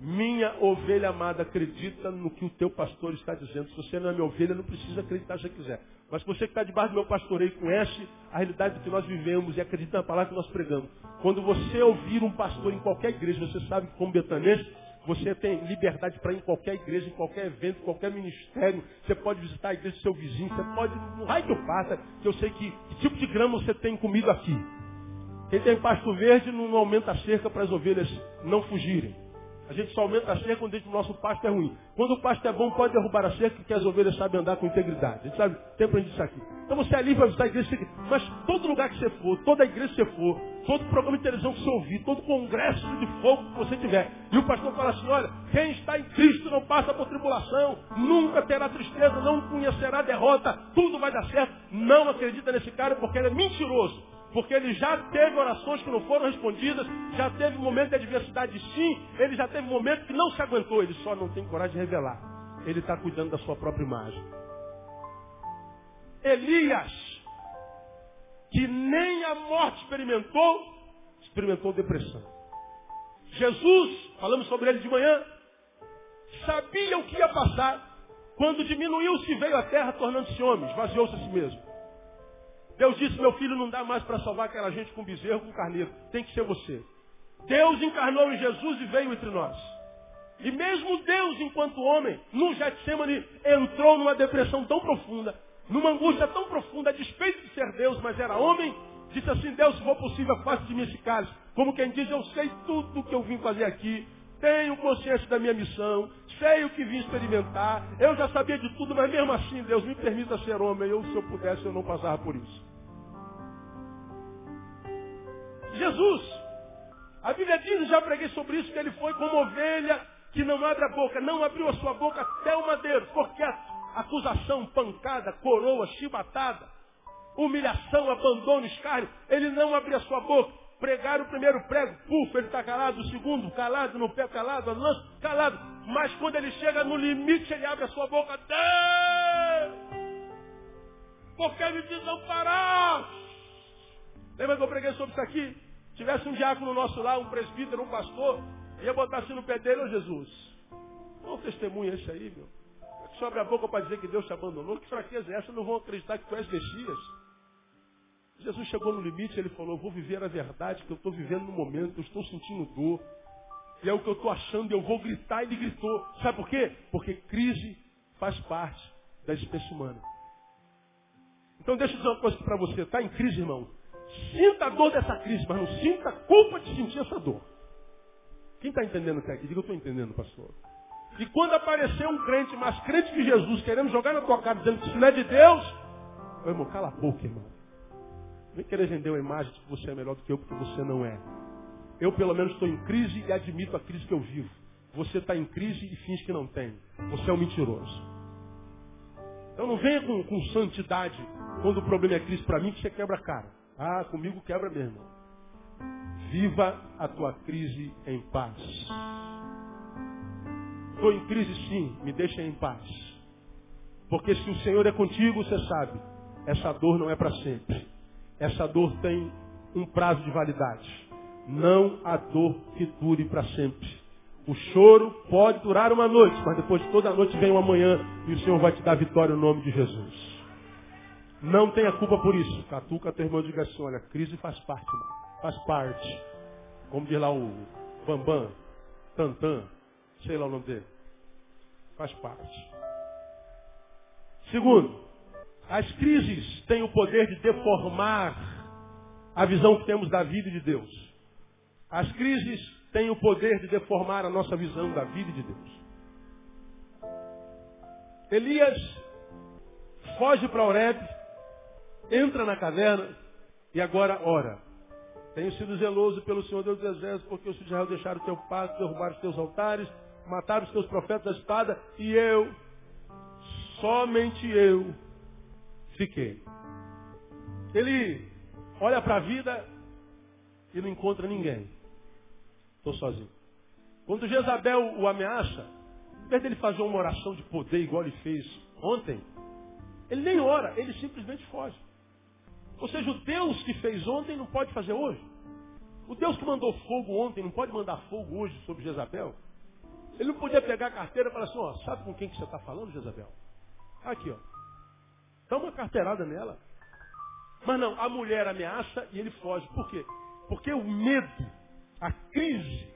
Minha ovelha amada, acredita no que o teu pastor está dizendo. Se você não é minha ovelha, não precisa acreditar se quiser. Mas você que está debaixo do meu pastoreio conhece a realidade que nós vivemos e acredita na palavra que nós pregamos. Quando você ouvir um pastor em qualquer igreja, você sabe que como betanense, você tem liberdade para ir em qualquer igreja, em qualquer evento, em qualquer ministério. Você pode visitar a igreja do seu vizinho, você pode, no raio que eu passa, que eu sei que, que tipo de grama você tem comido aqui. Quem tem pasto verde não aumenta a cerca para as ovelhas não fugirem. A gente só aumenta a cerca quando o nosso pasto é ruim. Quando o pasto é bom, pode derrubar a cerca, porque as ovelhas sabem andar com integridade. A gente sabe, tem aprendido isso aqui. Então você é livre para a igreja, mas todo lugar que você for, toda igreja que você for, todo programa de televisão que você ouvir, todo congresso de fogo que você tiver, e o pastor fala assim, olha, quem está em Cristo não passa por tribulação, nunca terá tristeza, não conhecerá derrota, tudo vai dar certo. Não acredita nesse cara porque ele é mentiroso. Porque ele já teve orações que não foram respondidas, já teve momento de adversidade sim, ele já teve momento que não se aguentou, ele só não tem coragem de revelar. Ele está cuidando da sua própria imagem. Elias, que nem a morte experimentou, experimentou depressão. Jesus, falamos sobre ele de manhã, sabia o que ia passar. Quando diminuiu-se veio à terra tornando-se homem, esvaziou-se a si mesmo. Deus disse, meu filho, não dá mais para salvar aquela gente com bezerro, com carneiro. Tem que ser você. Deus encarnou em Jesus e veio entre nós. E mesmo Deus, enquanto homem, no Getsemane, entrou numa depressão tão profunda, numa angústia tão profunda, a despeito de ser Deus, mas era homem, disse assim, Deus, se for possível, faça de mim esse cálice. Como quem diz, eu sei tudo o que eu vim fazer aqui, tenho consciência da minha missão, sei o que vim experimentar, eu já sabia de tudo, mas mesmo assim, Deus, me permita ser homem, eu, se eu pudesse, eu não passava por isso. Jesus, a Bíblia diz, já preguei sobre isso, que ele foi como ovelha que não abre a boca, não abriu a sua boca até o madeiro, ficou quieto, acusação, pancada, coroa, chibatada, humilhação, abandono, escárnio. Ele não abria sua boca. Pregar o primeiro prego, puf, ele está calado. O segundo, calado, no pé calado, a calado. Mas quando ele chega no limite, ele abre a sua boca. Deus! Porque me desamparaste. Lembra que eu preguei sobre isso aqui? Tivesse um diácono no nosso lá, um presbítero, um pastor, ia botar assim no pé dele, ô Jesus. Qual testemunho é esse aí, meu? Que abre a boca para dizer que Deus te abandonou. Que fraqueza é essa? Não vão acreditar que tu és Messias. Jesus chegou no limite, ele falou, vou viver a verdade que eu estou vivendo no momento, eu estou sentindo dor. E é o que eu estou achando, eu vou gritar, ele gritou. Sabe por quê? Porque crise faz parte da espécie humana. Então deixa eu dizer uma coisa para você, está em crise, irmão? Sinta a dor dessa crise, mas não sinta a culpa de sentir essa dor. Quem está entendendo o que é aqui? Diga, eu estou entendendo, pastor. E quando aparecer um crente, mais crente que Jesus, querendo jogar na tua cara, dizendo que isso não é de Deus, meu irmão, cala a boca, irmão. Vem querer vender uma imagem de que você é melhor do que eu, porque você não é. Eu, pelo menos, estou em crise e admito a crise que eu vivo. Você está em crise e finge que não tem. Você é um mentiroso. Então não venha com, com santidade quando o problema é crise para mim, que você quebra a cara. Ah, comigo quebra mesmo. Viva a tua crise em paz. Estou em crise sim, me deixa em paz. Porque se o Senhor é contigo, você sabe, essa dor não é para sempre. Essa dor tem um prazo de validade. Não há dor que dure para sempre. O choro pode durar uma noite, mas depois de toda a noite vem uma manhã e o Senhor vai te dar vitória no nome de Jesus. Não tenha culpa por isso. Catuca teu irmão e diga assim, olha, crise faz parte. Faz parte. Como diz lá o Bambam, Tantan, sei lá o nome dele. Faz parte. Segundo, as crises têm o poder de deformar a visão que temos da vida de Deus. As crises têm o poder de deformar a nossa visão da vida de Deus. Elias foge para Oreb, entra na caverna e agora ora. Tenho sido zeloso pelo Senhor Deus dos Exércitos, porque os de Israel deixaram o teu pacto, derrubaram os teus altares, mataram os teus profetas da espada, e eu, somente eu, fiquei. Ele olha para a vida e não encontra ninguém. Estou sozinho. Quando Jezabel o ameaça, em vez dele fazer uma oração de poder igual ele fez ontem, ele nem ora, ele simplesmente foge. Ou seja, o Deus que fez ontem não pode fazer hoje. O Deus que mandou fogo ontem não pode mandar fogo hoje sobre Jezabel. Ele não podia pegar a carteira e falar assim, ó, sabe com quem que você está falando, Jezabel? Aqui, ó. Dá uma carteirada nela. Mas não, a mulher ameaça e ele foge. Por quê? Porque o medo, a crise,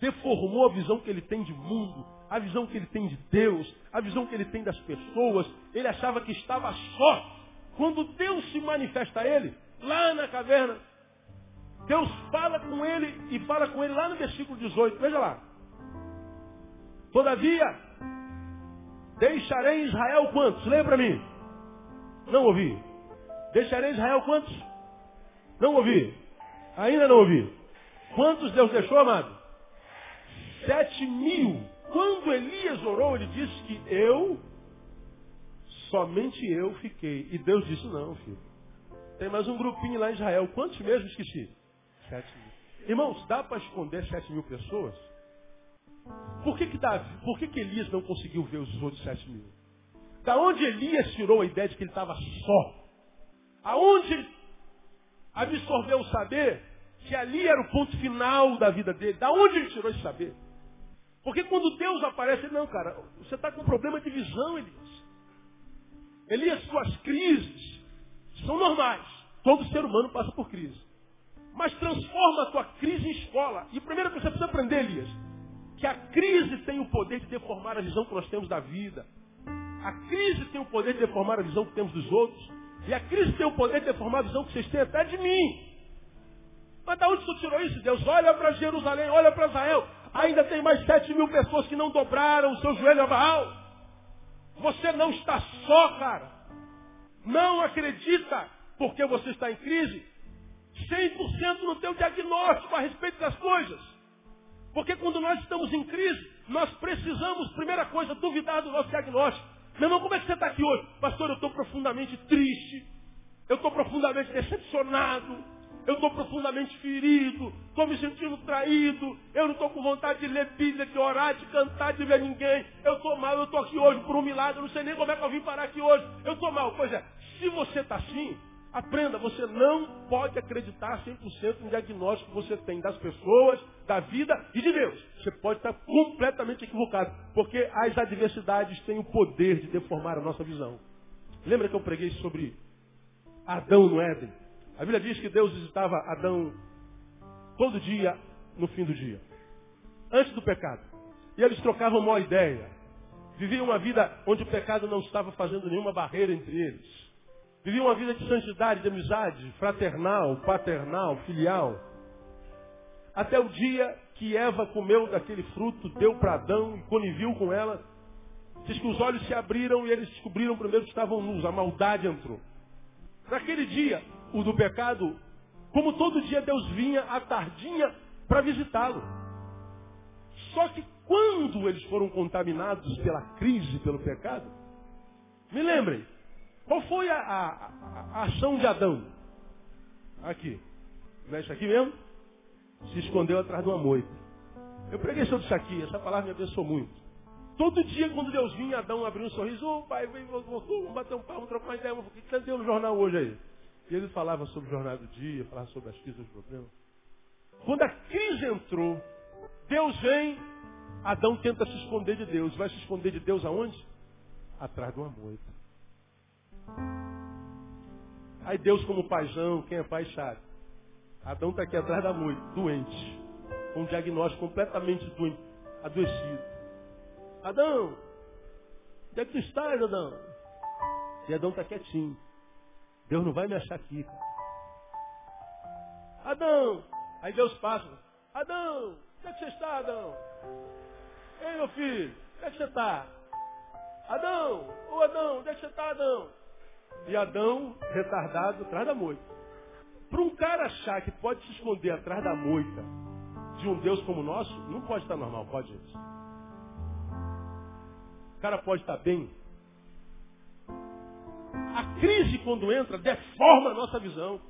deformou a visão que ele tem de mundo, a visão que ele tem de Deus, a visão que ele tem das pessoas. Ele achava que estava só. Quando Deus se manifesta a ele, lá na caverna, Deus fala com ele e fala com ele lá no versículo 18. Veja lá. Todavia, deixarei Israel quantos? Lembra mim. Não ouvi. Deixarei Israel quantos? Não ouvi. Ainda não ouvi. Quantos Deus deixou, amado? Sete mil. Quando Elias orou, ele disse que eu Somente eu fiquei. E Deus disse, não, filho. Tem mais um grupinho lá em Israel. Quantos mesmo esqueci? Sete mil. Irmãos, dá para esconder sete mil pessoas? Por que que, Davi, por que que Elias não conseguiu ver os outros sete mil? Da onde Elias tirou a ideia de que ele estava só? Aonde absorveu o saber que ali era o ponto final da vida dele? Da onde ele tirou esse saber? Porque quando Deus aparece, ele, não, cara, você está com um problema de visão, Elias. Elias, suas crises são normais. Todo ser humano passa por crise. Mas transforma a tua crise em escola. E primeiro que você precisa aprender, Elias, que a crise tem o poder de deformar a visão que nós temos da vida. A crise tem o poder de deformar a visão que temos dos outros. E a crise tem o poder de deformar a visão que vocês têm até de mim. Mas da onde você tirou isso, Deus? Olha para Jerusalém, olha para Israel. Ainda tem mais sete mil pessoas que não dobraram o seu joelho a Baal. Você não está só, cara. Não acredita, porque você está em crise, 100% no teu diagnóstico a respeito das coisas. Porque quando nós estamos em crise, nós precisamos, primeira coisa, duvidar do nosso diagnóstico. Meu irmão, como é que você está aqui hoje? Pastor, eu estou profundamente triste. Eu estou profundamente decepcionado. Eu estou profundamente ferido. Estou me sentindo traído. Eu não estou com vontade de ler Bíblia, de orar, de cantar, de ver ninguém. Eu estou mal. Eu estou aqui hoje por um milagre. Eu não sei nem como é que eu vim parar aqui hoje. Eu estou mal. Pois é, se você está assim, Aprenda, você não pode acreditar 100% no diagnóstico que você tem das pessoas, da vida e de Deus. Você pode estar completamente equivocado, porque as adversidades têm o poder de deformar a nossa visão. Lembra que eu preguei sobre Adão no Éden? A Bíblia diz que Deus visitava Adão todo dia no fim do dia, antes do pecado. E eles trocavam uma ideia. Viviam uma vida onde o pecado não estava fazendo nenhuma barreira entre eles. Vivia uma vida de santidade, de amizade, fraternal, paternal, filial. Até o dia que Eva comeu daquele fruto, deu para Adão e conivil com ela. Diz que os olhos se abriram e eles descobriram primeiro que estavam nus, a maldade entrou. Naquele dia, o do pecado, como todo dia Deus vinha à tardinha para visitá-lo. Só que quando eles foram contaminados pela crise, pelo pecado, me lembrem, qual foi a, a, a ação de Adão? Aqui. Isso aqui mesmo? Se escondeu atrás de uma moita. Eu preguei sobre isso aqui, essa palavra me abençoou muito. Todo dia, quando Deus vinha, Adão abriu um sorriso, ô oh, pai, vem, voltou, vamos bater um palmo, trocar uma ideia, o que você deu no jornal hoje aí? E ele falava sobre o jornal do dia, falava sobre as crises, os problemas. Quando a crise entrou, Deus vem, Adão tenta se esconder de Deus. Vai se esconder de Deus aonde? Atrás de uma moita. Aí Deus como paizão, quem é pai sabe. Adão está aqui atrás da moita, doente. Com um diagnóstico completamente doente, adoecido. Adão, onde é que tu estás, Adão? E Adão está quietinho. Deus não vai me achar aqui. Adão! Aí Deus passa. Adão! Onde é que você está, Adão? Ei, meu filho, onde é que você está? Adão! Ô Adão, onde é que você está, Adão? E Adão, retardado, atrás da moita. Para um cara achar que pode se esconder atrás da moita de um Deus como o nosso, não pode estar normal, pode isso. O cara pode estar bem. A crise, quando entra, deforma a nossa visão.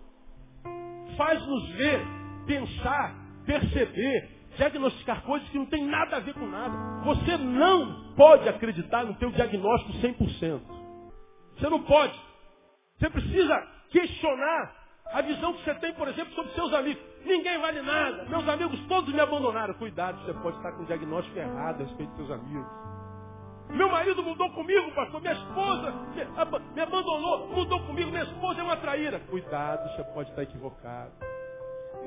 Faz-nos ver, pensar, perceber, diagnosticar coisas que não tem nada a ver com nada. Você não pode acreditar no teu diagnóstico 100%. Você não pode. Você precisa questionar a visão que você tem, por exemplo, sobre seus amigos. Ninguém vale nada. Meus amigos todos me abandonaram. Cuidado, você pode estar com um diagnóstico errado a respeito dos seus amigos. Meu marido mudou comigo, pastor. Minha esposa me abandonou, mudou comigo. Minha esposa é uma traíra. Cuidado, você pode estar equivocado.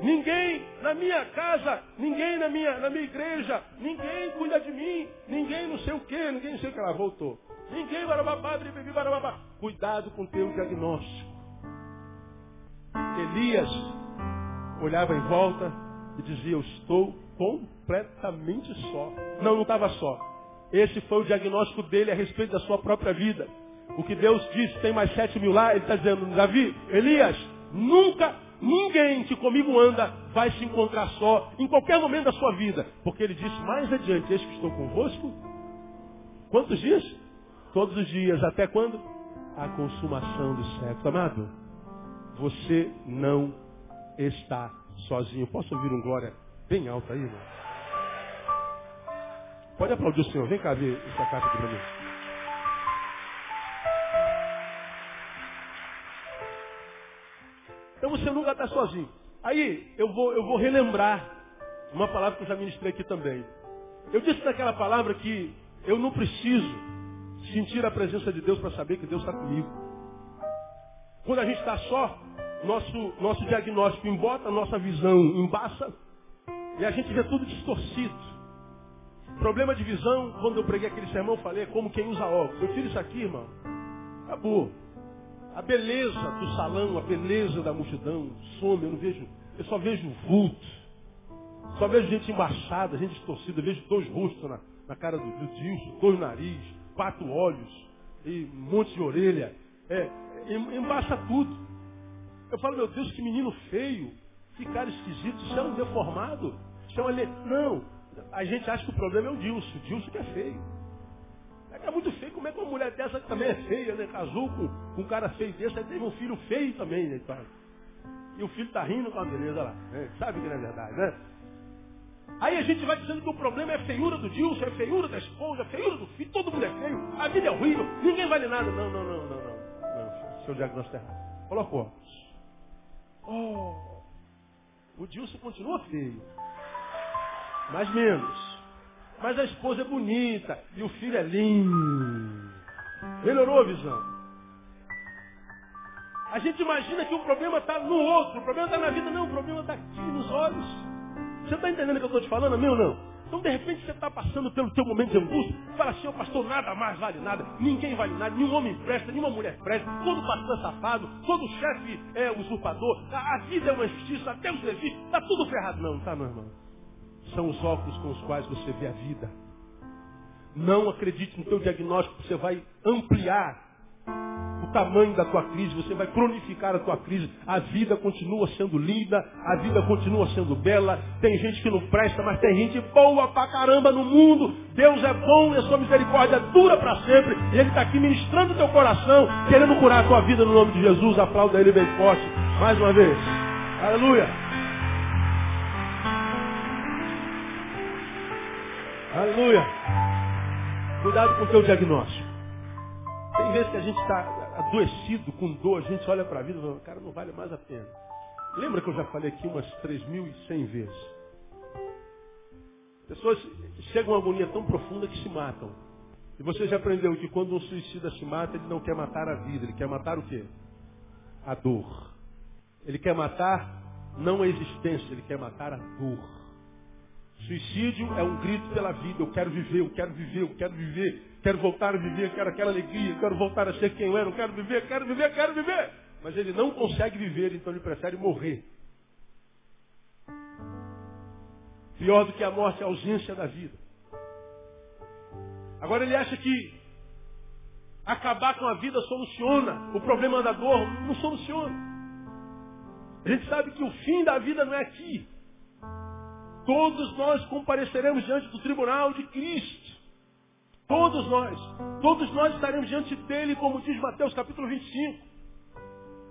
Ninguém na minha casa, ninguém na minha, na minha igreja, ninguém cuida de mim, ninguém não sei o que, ninguém não sei o que. Ela voltou. Ninguém barababá, bebi barababá. Cuidado com o teu diagnóstico. Elias olhava em volta e dizia, eu estou completamente só. Não, não estava só. Esse foi o diagnóstico dele a respeito da sua própria vida. O que Deus disse, tem mais sete mil lá, ele está dizendo, Davi, Elias, nunca ninguém que comigo anda vai se encontrar só em qualquer momento da sua vida. Porque ele disse mais adiante, eis que estou convosco. Quantos dias? Todos os dias. Até quando? A consumação do sexo. Amado, você não está sozinho. Posso ouvir um glória bem alto aí, irmão? Pode aplaudir o Senhor. Vem cá ver essa carta aqui para mim. Então você nunca está sozinho. Aí eu vou, eu vou relembrar uma palavra que eu já ministrei aqui também. Eu disse naquela palavra que eu não preciso sentir a presença de Deus para saber que Deus está comigo. Quando a gente está só, nosso, nosso diagnóstico embota nossa visão, embaça, e a gente vê tudo distorcido. Problema de visão, quando eu preguei aquele sermão, falei, é como quem usa óculos. Eu tiro isso aqui, irmão. Acabou. A beleza do salão, a beleza da multidão, some, eu não vejo, eu só vejo vulto. Só vejo gente embaixada, gente distorcida, eu vejo dois rostos na, na cara do, do Dilson, dois nariz, quatro olhos e um monte de orelha. É, embaça tudo. Eu falo, meu Deus, que menino feio, que cara esquisito, isso é um deformado. Isso é uma le... Não, a gente acha que o problema é o Dilson, o Dilson que é feio. É muito feio. Como é que uma mulher dessa também é feia, né? Casou com, com um cara feio desse, aí teve um filho feio também, né? E o filho tá rindo com a beleza lá. Né? Sabe que não é verdade, né? Aí a gente vai dizendo que o problema é a feiura do Dilson, é a feiura da esposa, é a feiura do filho, todo mundo é feio, a vida é horrível, ninguém vale nada. Não, não, não, não, não. não seu diagnóstico está errado. Colocou. Oh, o Dilson continua feio. Mais menos. Mas a esposa é bonita e o filho é lindo. Melhorou a visão. A gente imagina que o problema está no outro, o problema está na vida. Não, o problema está aqui nos olhos. Você está entendendo o que eu estou te falando, meu não? Então, de repente, você está passando pelo teu momento de angústia, fala assim, o pastor, nada mais vale nada, ninguém vale nada, nenhum homem presta, nenhuma mulher presta, todo pastor é safado, todo chefe é usurpador, a, vida é uma injustiça, até o serviço, está tudo ferrado. Não, tá, meu irmão. São os óculos com os quais você vê a vida. Não acredite no teu diagnóstico, você vai ampliar o tamanho da tua crise, você vai cronificar a tua crise. A vida continua sendo linda, a vida continua sendo bela. Tem gente que não presta, mas tem gente boa pra caramba no mundo. Deus é bom e a sua misericórdia dura para sempre. E Ele está aqui ministrando o teu coração, querendo curar a tua vida no nome de Jesus. Aplauda Ele bem forte. Mais uma vez. Aleluia. Aleluia. Cuidado com o teu diagnóstico. Tem vezes que a gente está adoecido, com dor, a gente olha para a vida e fala, cara, não vale mais a pena. Lembra que eu já falei aqui umas 3.100 vezes? Pessoas chegam a uma agonia tão profunda que se matam. E você já aprendeu que quando um suicida se mata, ele não quer matar a vida, ele quer matar o quê? A dor. Ele quer matar não a existência, ele quer matar a dor. Suicídio é um grito pela vida. Eu quero viver, eu quero viver, eu quero viver. Quero voltar a viver, quero aquela alegria, quero voltar a ser quem eu era, eu quero viver, quero viver, quero viver. Mas ele não consegue viver, então ele prefere morrer. Pior do que a morte é a ausência da vida. Agora ele acha que acabar com a vida soluciona o problema da dor. Não soluciona. A gente sabe que o fim da vida não é aqui. Todos nós compareceremos diante do tribunal de Cristo. Todos nós. Todos nós estaremos diante dele, como diz Mateus capítulo 25.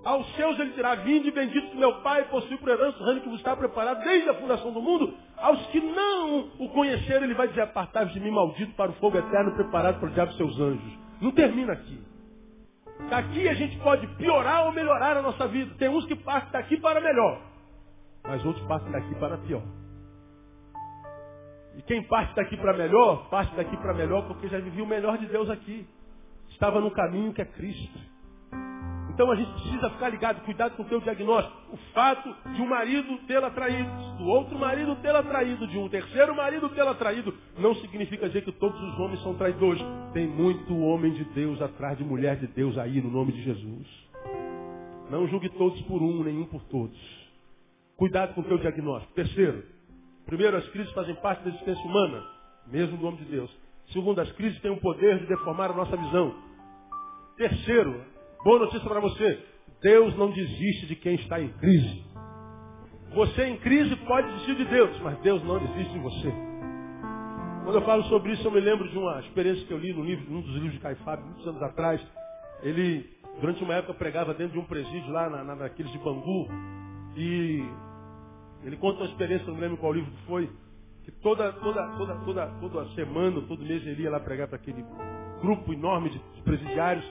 Aos seus ele dirá, vinde bendito que meu Pai possui por herança o reino que vos está preparado desde a fundação do mundo. Aos que não o conheceram, ele vai dizer, apartai de mim maldito para o fogo eterno preparado para o diabo e seus anjos. Não termina aqui. Daqui a gente pode piorar ou melhorar a nossa vida. Tem uns que partem daqui para melhor, mas outros partem daqui para pior. E quem parte daqui para melhor, parte daqui para melhor porque já vivia o melhor de Deus aqui. Estava no caminho que é Cristo. Então a gente precisa ficar ligado, cuidado com o teu diagnóstico. O fato de um marido tê-la traído, do outro marido tê-la traído, de um terceiro marido tê-la traído, não significa dizer que todos os homens são traidores. Tem muito homem de Deus atrás de mulher de Deus aí, no nome de Jesus. Não julgue todos por um, nenhum por todos. Cuidado com o teu diagnóstico. Terceiro, Primeiro, as crises fazem parte da existência humana, mesmo no nome de Deus. Segundo, as crises têm o poder de deformar a nossa visão. Terceiro, boa notícia para você. Deus não desiste de quem está em crise. Você em crise pode desistir de Deus, mas Deus não desiste de você. Quando eu falo sobre isso, eu me lembro de uma experiência que eu li no livro, num dos livros de Caifás, muitos anos atrás. Ele, durante uma época, pregava dentro de um presídio lá, na, na, naqueles de Bangu. E ele conta uma experiência, não me lembro qual livro foi, que toda, toda, toda, toda, toda semana, todo mês ele ia lá pregar para aquele grupo enorme de presidiários,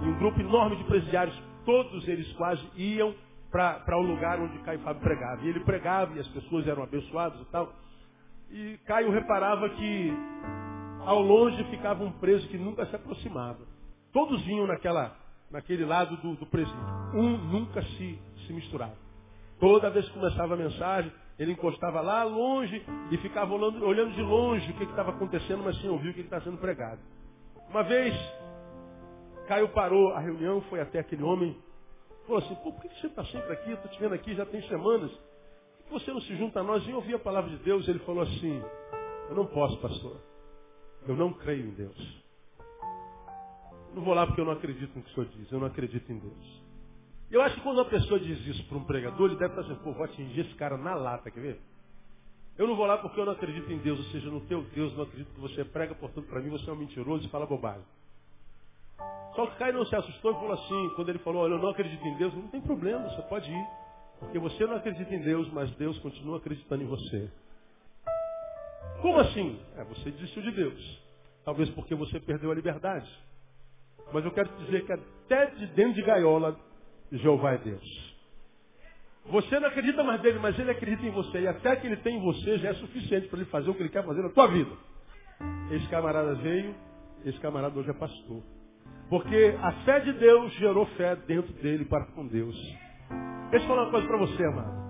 e um grupo enorme de presidiários, todos eles quase iam para o lugar onde Caio Fábio pregava. E ele pregava e as pessoas eram abençoadas e tal. E Caio reparava que ao longe ficava um preso que nunca se aproximava. Todos vinham naquela, naquele lado do, do presídio. Um nunca se, se misturava. Toda vez que começava a mensagem, ele encostava lá longe e ficava olhando, olhando de longe o que estava acontecendo, mas sem ouvir o que estava sendo pregado. Uma vez, Caio parou a reunião, foi até aquele homem, falou assim, por que você está sempre aqui? Estou te vendo aqui já tem semanas. Por que você não se junta a nós e ouvir a palavra de Deus? Ele falou assim, eu não posso, pastor. Eu não creio em Deus. Não vou lá porque eu não acredito no que o senhor diz. Eu não acredito em Deus. Eu acho que quando uma pessoa diz isso para um pregador, ele deve estar assim, pô, vou atingir esse cara na lata, quer ver? Eu não vou lá porque eu não acredito em Deus, ou seja, no teu Deus, não acredito que você prega, portanto, para mim você é um mentiroso e fala bobagem. Só que Caio não se assustou e falou assim, quando ele falou, olha, eu não acredito em Deus, não tem problema, você pode ir. Porque você não acredita em Deus, mas Deus continua acreditando em você. Como assim? É, você desistiu de Deus. Talvez porque você perdeu a liberdade. Mas eu quero te dizer que até de dentro de gaiola, Jeová é Deus. Você não acredita mais dele, mas ele acredita em você. E até que ele tem em você já é suficiente para ele fazer o que ele quer fazer na tua vida. Esse camarada veio, esse camarada hoje é pastor. Porque a fé de Deus gerou fé dentro dele para com Deus. Deixa eu falar uma coisa para você, amado.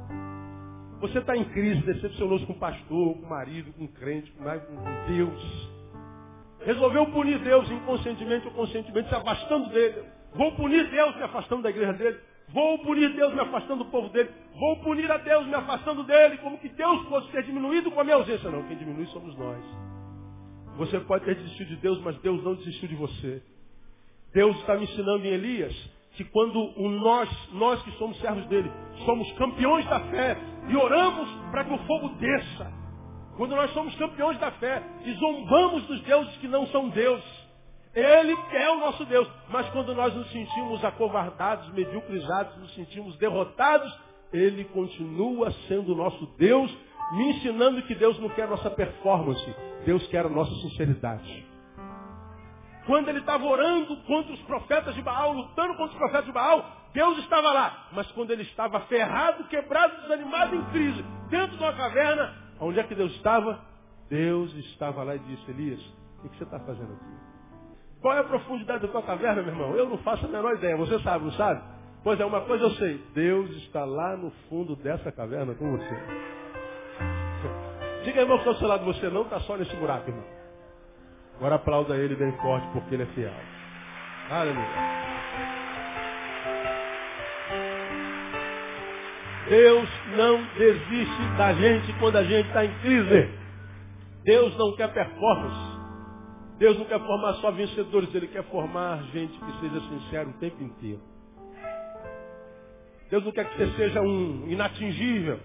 Você está em crise, decepcionou-se com o pastor, com o marido, com o crente, com Deus. Resolveu punir Deus inconscientemente ou conscientemente, se afastando dele. Vou punir Deus me afastando da igreja dele. Vou punir Deus me afastando do povo dele. Vou punir a Deus me afastando dele, como que Deus fosse ter diminuído com a minha ausência. Não, quem diminui somos nós. Você pode ter desistido de Deus, mas Deus não desistiu de você. Deus está me ensinando em Elias que quando o nós, nós que somos servos dele, somos campeões da fé e oramos para que o fogo desça. Quando nós somos campeões da fé e zombamos dos deuses que não são Deus, Ele é o nosso Deus. Mas quando nós nos sentimos acovardados, mediocrizados, nos sentimos derrotados, Ele continua sendo o nosso Deus, me ensinando que Deus não quer nossa performance, Deus quer a nossa sinceridade. Quando ele estava orando contra os profetas de Baal, lutando contra os profetas de Baal, Deus estava lá. Mas quando ele estava ferrado, quebrado, desanimado, em crise, dentro de uma caverna, onde é que Deus estava? Deus estava lá e disse, Elias, o que você está fazendo aqui? Qual é a profundidade da tua caverna, meu irmão? Eu não faço a menor ideia. Você sabe, não sabe? Pois é, uma coisa eu sei. Deus está lá no fundo dessa caverna com você. Diga, irmão, que ao seu lado você não está só nesse buraco, irmão. Agora aplauda ele bem forte porque ele é fiel. Aleluia. Deus não desiste da gente quando a gente está em crise. Deus não quer performance. Deus não quer formar só vencedores, Ele quer formar gente que seja sincero o tempo inteiro. Deus não quer que você seja um inatingível.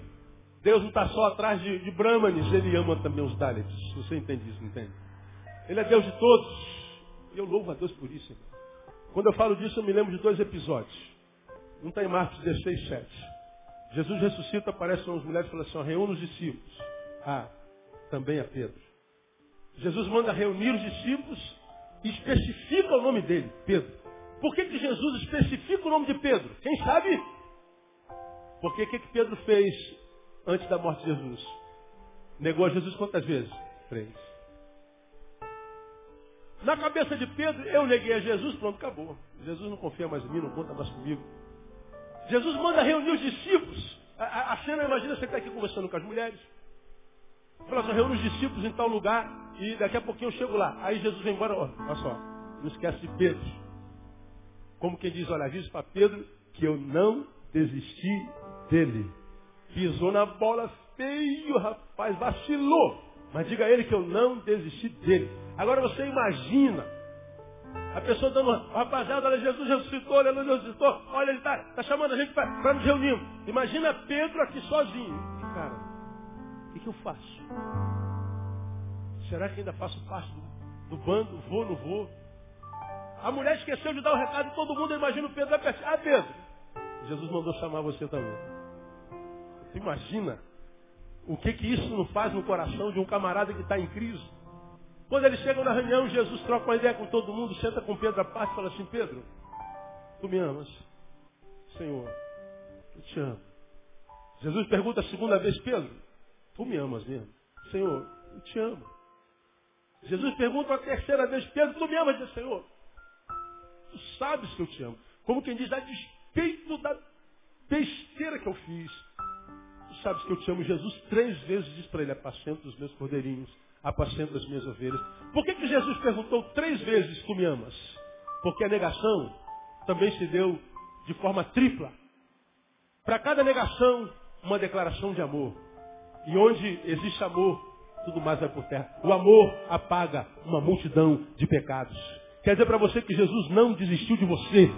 Deus não está só atrás de, de Brahmanes, Ele ama também os Dalits. Você entende isso, entende? Ele é Deus de todos. E eu louvo a Deus por isso. Quando eu falo disso, eu me lembro de dois episódios. Um está em Marcos 16, 7. Jesus ressuscita, aparecem umas mulheres e fala assim, reúna os discípulos. Ah, também a Pedro. Jesus manda reunir os discípulos e especifica o nome dele, Pedro. Por que, que Jesus especifica o nome de Pedro? Quem sabe? Porque o que, que Pedro fez antes da morte de Jesus? Negou a Jesus quantas vezes? Três. Na cabeça de Pedro, eu neguei a Jesus, pronto, acabou. Jesus não confia mais em mim, não conta mais comigo. Jesus manda reunir os discípulos. A, a, a cena, imagina você está aqui conversando com as mulheres. Fala só, reúne os discípulos em tal lugar e daqui a pouquinho eu chego lá. Aí Jesus vem embora, ó, olha só, não esquece de Pedro. Como quem diz, olha, avisa para Pedro que eu não desisti dele. Pisou na bola feio, rapaz, vacilou. Mas diga a ele que eu não desisti dele. Agora você imagina a pessoa dando, rapaziada, olha, Jesus ressuscitou, olha, Jesus ressuscitou, olha, ele está tá chamando a gente para nos reunir. Imagina Pedro aqui sozinho. Cara, que, que eu faço? Será que ainda faço parte do, do bando? Vou, não vou? A mulher esqueceu de dar o recado e todo mundo imagina o Pedro vai ah, Pedro, Jesus mandou chamar você também. Você imagina o que, que isso não faz no coração de um camarada que está em crise? Quando eles chegam na reunião, Jesus troca uma ideia com todo mundo, senta com Pedro à parte e fala assim, Pedro, tu me amas? Senhor, eu te amo. Jesus pergunta a segunda vez, Pedro, tu me amas mesmo? Senhor, eu te amo. Jesus pergunta a terceira vez, Pedro, tu me amas? Diz, Senhor, tu sabes que eu te amo. Como quem diz, a despeito da besteira que eu fiz, sabes que eu te amo. Jesus três vezes diz para ele, apacenta os meus cordeirinhos, apacenta as minhas ovelhas. Por que, que Jesus perguntou três vezes, tu me amas? Porque a negação também se deu de forma tripla. Para cada negação, uma declaração de amor. E onde existe amor, tudo mais vai por terra. O amor apaga uma multidão de pecados. Quer dizer para você que Jesus não desistiu de você.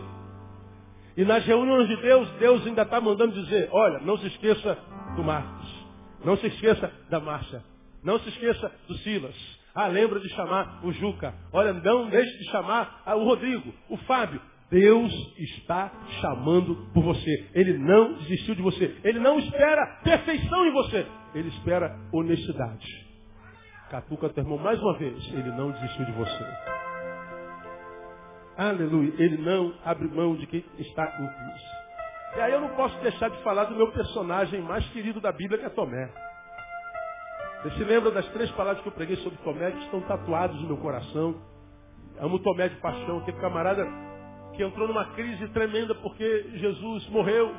E nas reuniões de Deus, Deus ainda está mandando dizer, olha, não se esqueça do Marcos. Não se esqueça da Márcia. Não se esqueça do Silas. Ah, lembra de chamar o Juca. Olha, não deixe de chamar o Rodrigo, o Fábio. Deus está chamando por você. Ele não desistiu de você. Ele não espera perfeição em você. Ele espera honestidade. Catuca teu irmão mais uma vez. Ele não desistiu de você. Aleluia. Ele não abre mão de quem está em Cristo. E aí eu não posso deixar de falar do meu personagem mais querido da Bíblia, que é Tomé. Você se lembra das três palavras que eu preguei sobre Tomé, que estão tatuadas no meu coração? Amo Tomé de paixão, aquele camarada que entrou numa crise tremenda porque Jesus morreu.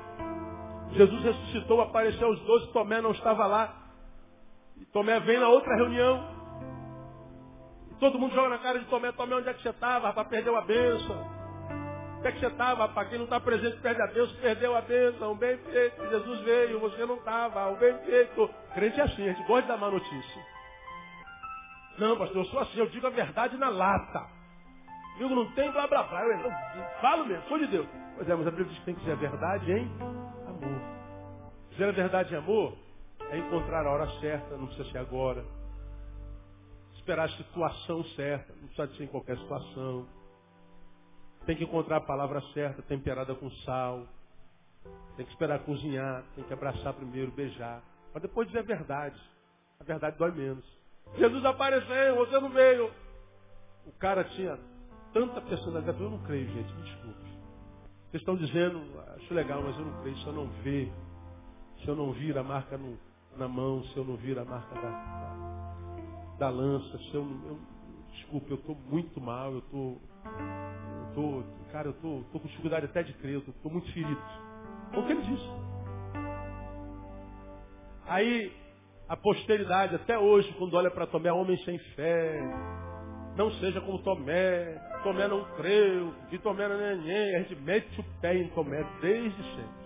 Jesus ressuscitou, apareceu aos doze, Tomé não estava lá. E Tomé vem na outra reunião. E todo mundo joga na cara de Tomé, Tomé, onde é que você estava? Rapaz, perdeu a bênção. Onde é que você estava, rapaz? Quem não está presente perde a bênção, perdeu a bênção. Bem feito, Jesus veio, você não estava. O bem feito. Crente é assim, a gente gosta dar má notícia. Não, pastor, eu sou assim, eu digo a verdade na lata. Amigo, não tem blá blá blá. Eu, eu falo mesmo, sou de Deus. Pois é, mas a Bíblia diz que tem que ser a verdade em amor. Dizer a verdade em amor é encontrar a hora certa, não precisa ser agora. Esperar a situação certa, não precisa ser em qualquer situação. Tem que encontrar a palavra certa, temperada com sal. Tem que esperar cozinhar, tem que abraçar primeiro, beijar. Mas depois dizer a verdade. A verdade dói menos. Jesus apareceu, você não veio. O cara tinha tanta personalidade. Eu não creio, gente, me desculpe. Vocês estão dizendo, acho legal, mas eu não creio. Se eu não ver, se eu não vir a marca no, na mão, se eu não vir a marca da, da, lança, se eu, eu desculpe, eu estou muito mal, eu estou, eu tô, cara, eu estou tô, tô com dificuldade até de crer, eu estou muito ferido. O que ele disse? Aí, a posteridade, até hoje, quando olha para Tomé, homem sem fé, não seja como Tomé. Tomé não creu, de Tomé não é neném. A gente mete o pé em Tomé desde sempre.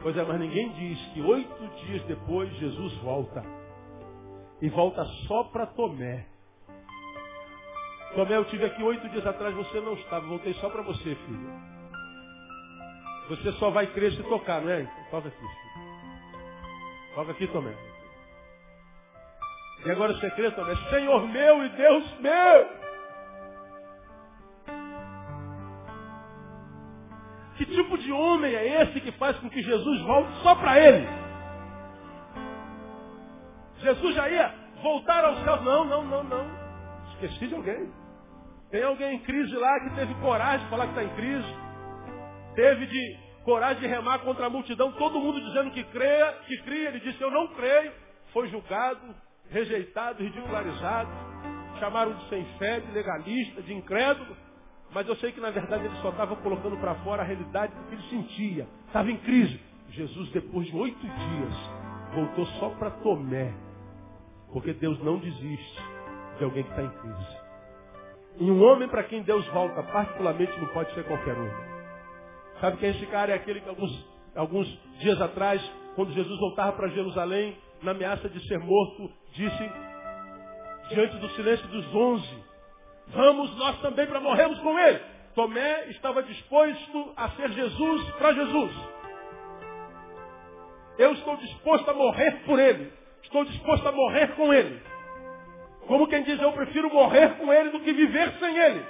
Pois é, mas ninguém diz que oito dias depois Jesus volta. E volta só para Tomé. Tomé, eu tive aqui oito dias atrás, você não estava. Voltei só para você, filho. Você só vai crer se tocar, é? Então, toca aqui, filho. Toca aqui, Tomé. E agora o secreto é Senhor meu e Deus meu. Que tipo de homem é esse que faz com que Jesus volte só para ele? Jesus já ia voltar aos céus. Não, não, não, não. Esqueci de alguém. Tem alguém em crise lá que teve coragem de falar que está em crise. Teve de coragem de remar contra a multidão, todo mundo dizendo que creia, que cria. Ele disse, eu não creio. Foi julgado, rejeitado, ridicularizado, chamaram de sem fé, de legalista, de incrédulo, mas eu sei que na verdade ele só estava colocando para fora a realidade do que ele sentia. Estava em crise. Jesus, depois de oito dias, voltou só para Tomé. Porque Deus não desiste de alguém que está em crise. E um homem para quem Deus volta, particularmente, não pode ser qualquer um. Sabe que esse cara é aquele que alguns, alguns dias atrás, quando Jesus voltava para Jerusalém, na ameaça de ser morto, disse, diante do silêncio dos onze, vamos nós também para morrermos com ele. Tomé estava disposto a ser Jesus para Jesus. Eu estou disposto a morrer por ele. Estou disposto a morrer com ele. Como quem diz, eu prefiro morrer com ele do que viver sem ele.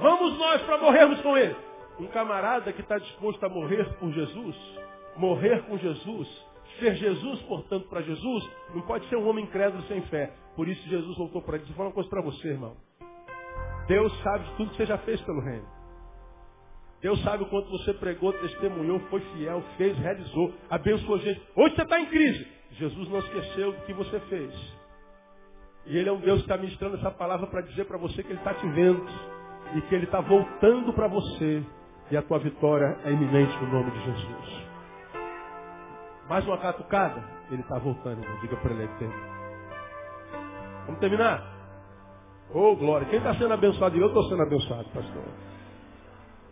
Vamos nós para morrermos com ele. Um camarada que está disposto a morrer por Jesus, morrer com Jesus, Ser Jesus, portanto, para Jesus, não pode ser um homem incrédulo sem fé. Por isso Jesus voltou para. Vou falar uma coisa para você, irmão. Deus sabe de tudo que você já fez pelo reino. Deus sabe o quanto você pregou, testemunhou, foi fiel, fez, realizou, abençoou gente. Hoje você está em crise. Jesus não esqueceu do que você fez. E Ele é um Deus que está ministrando essa palavra para dizer para você que Ele está te vendo e que Ele está voltando para você. E a tua vitória é iminente no nome de Jesus. Mais uma catucada? Ele está voltando, irmão. Diga para ele aí Vamos terminar? Oh, glória. Quem está sendo abençoado? Eu estou sendo abençoado, pastor.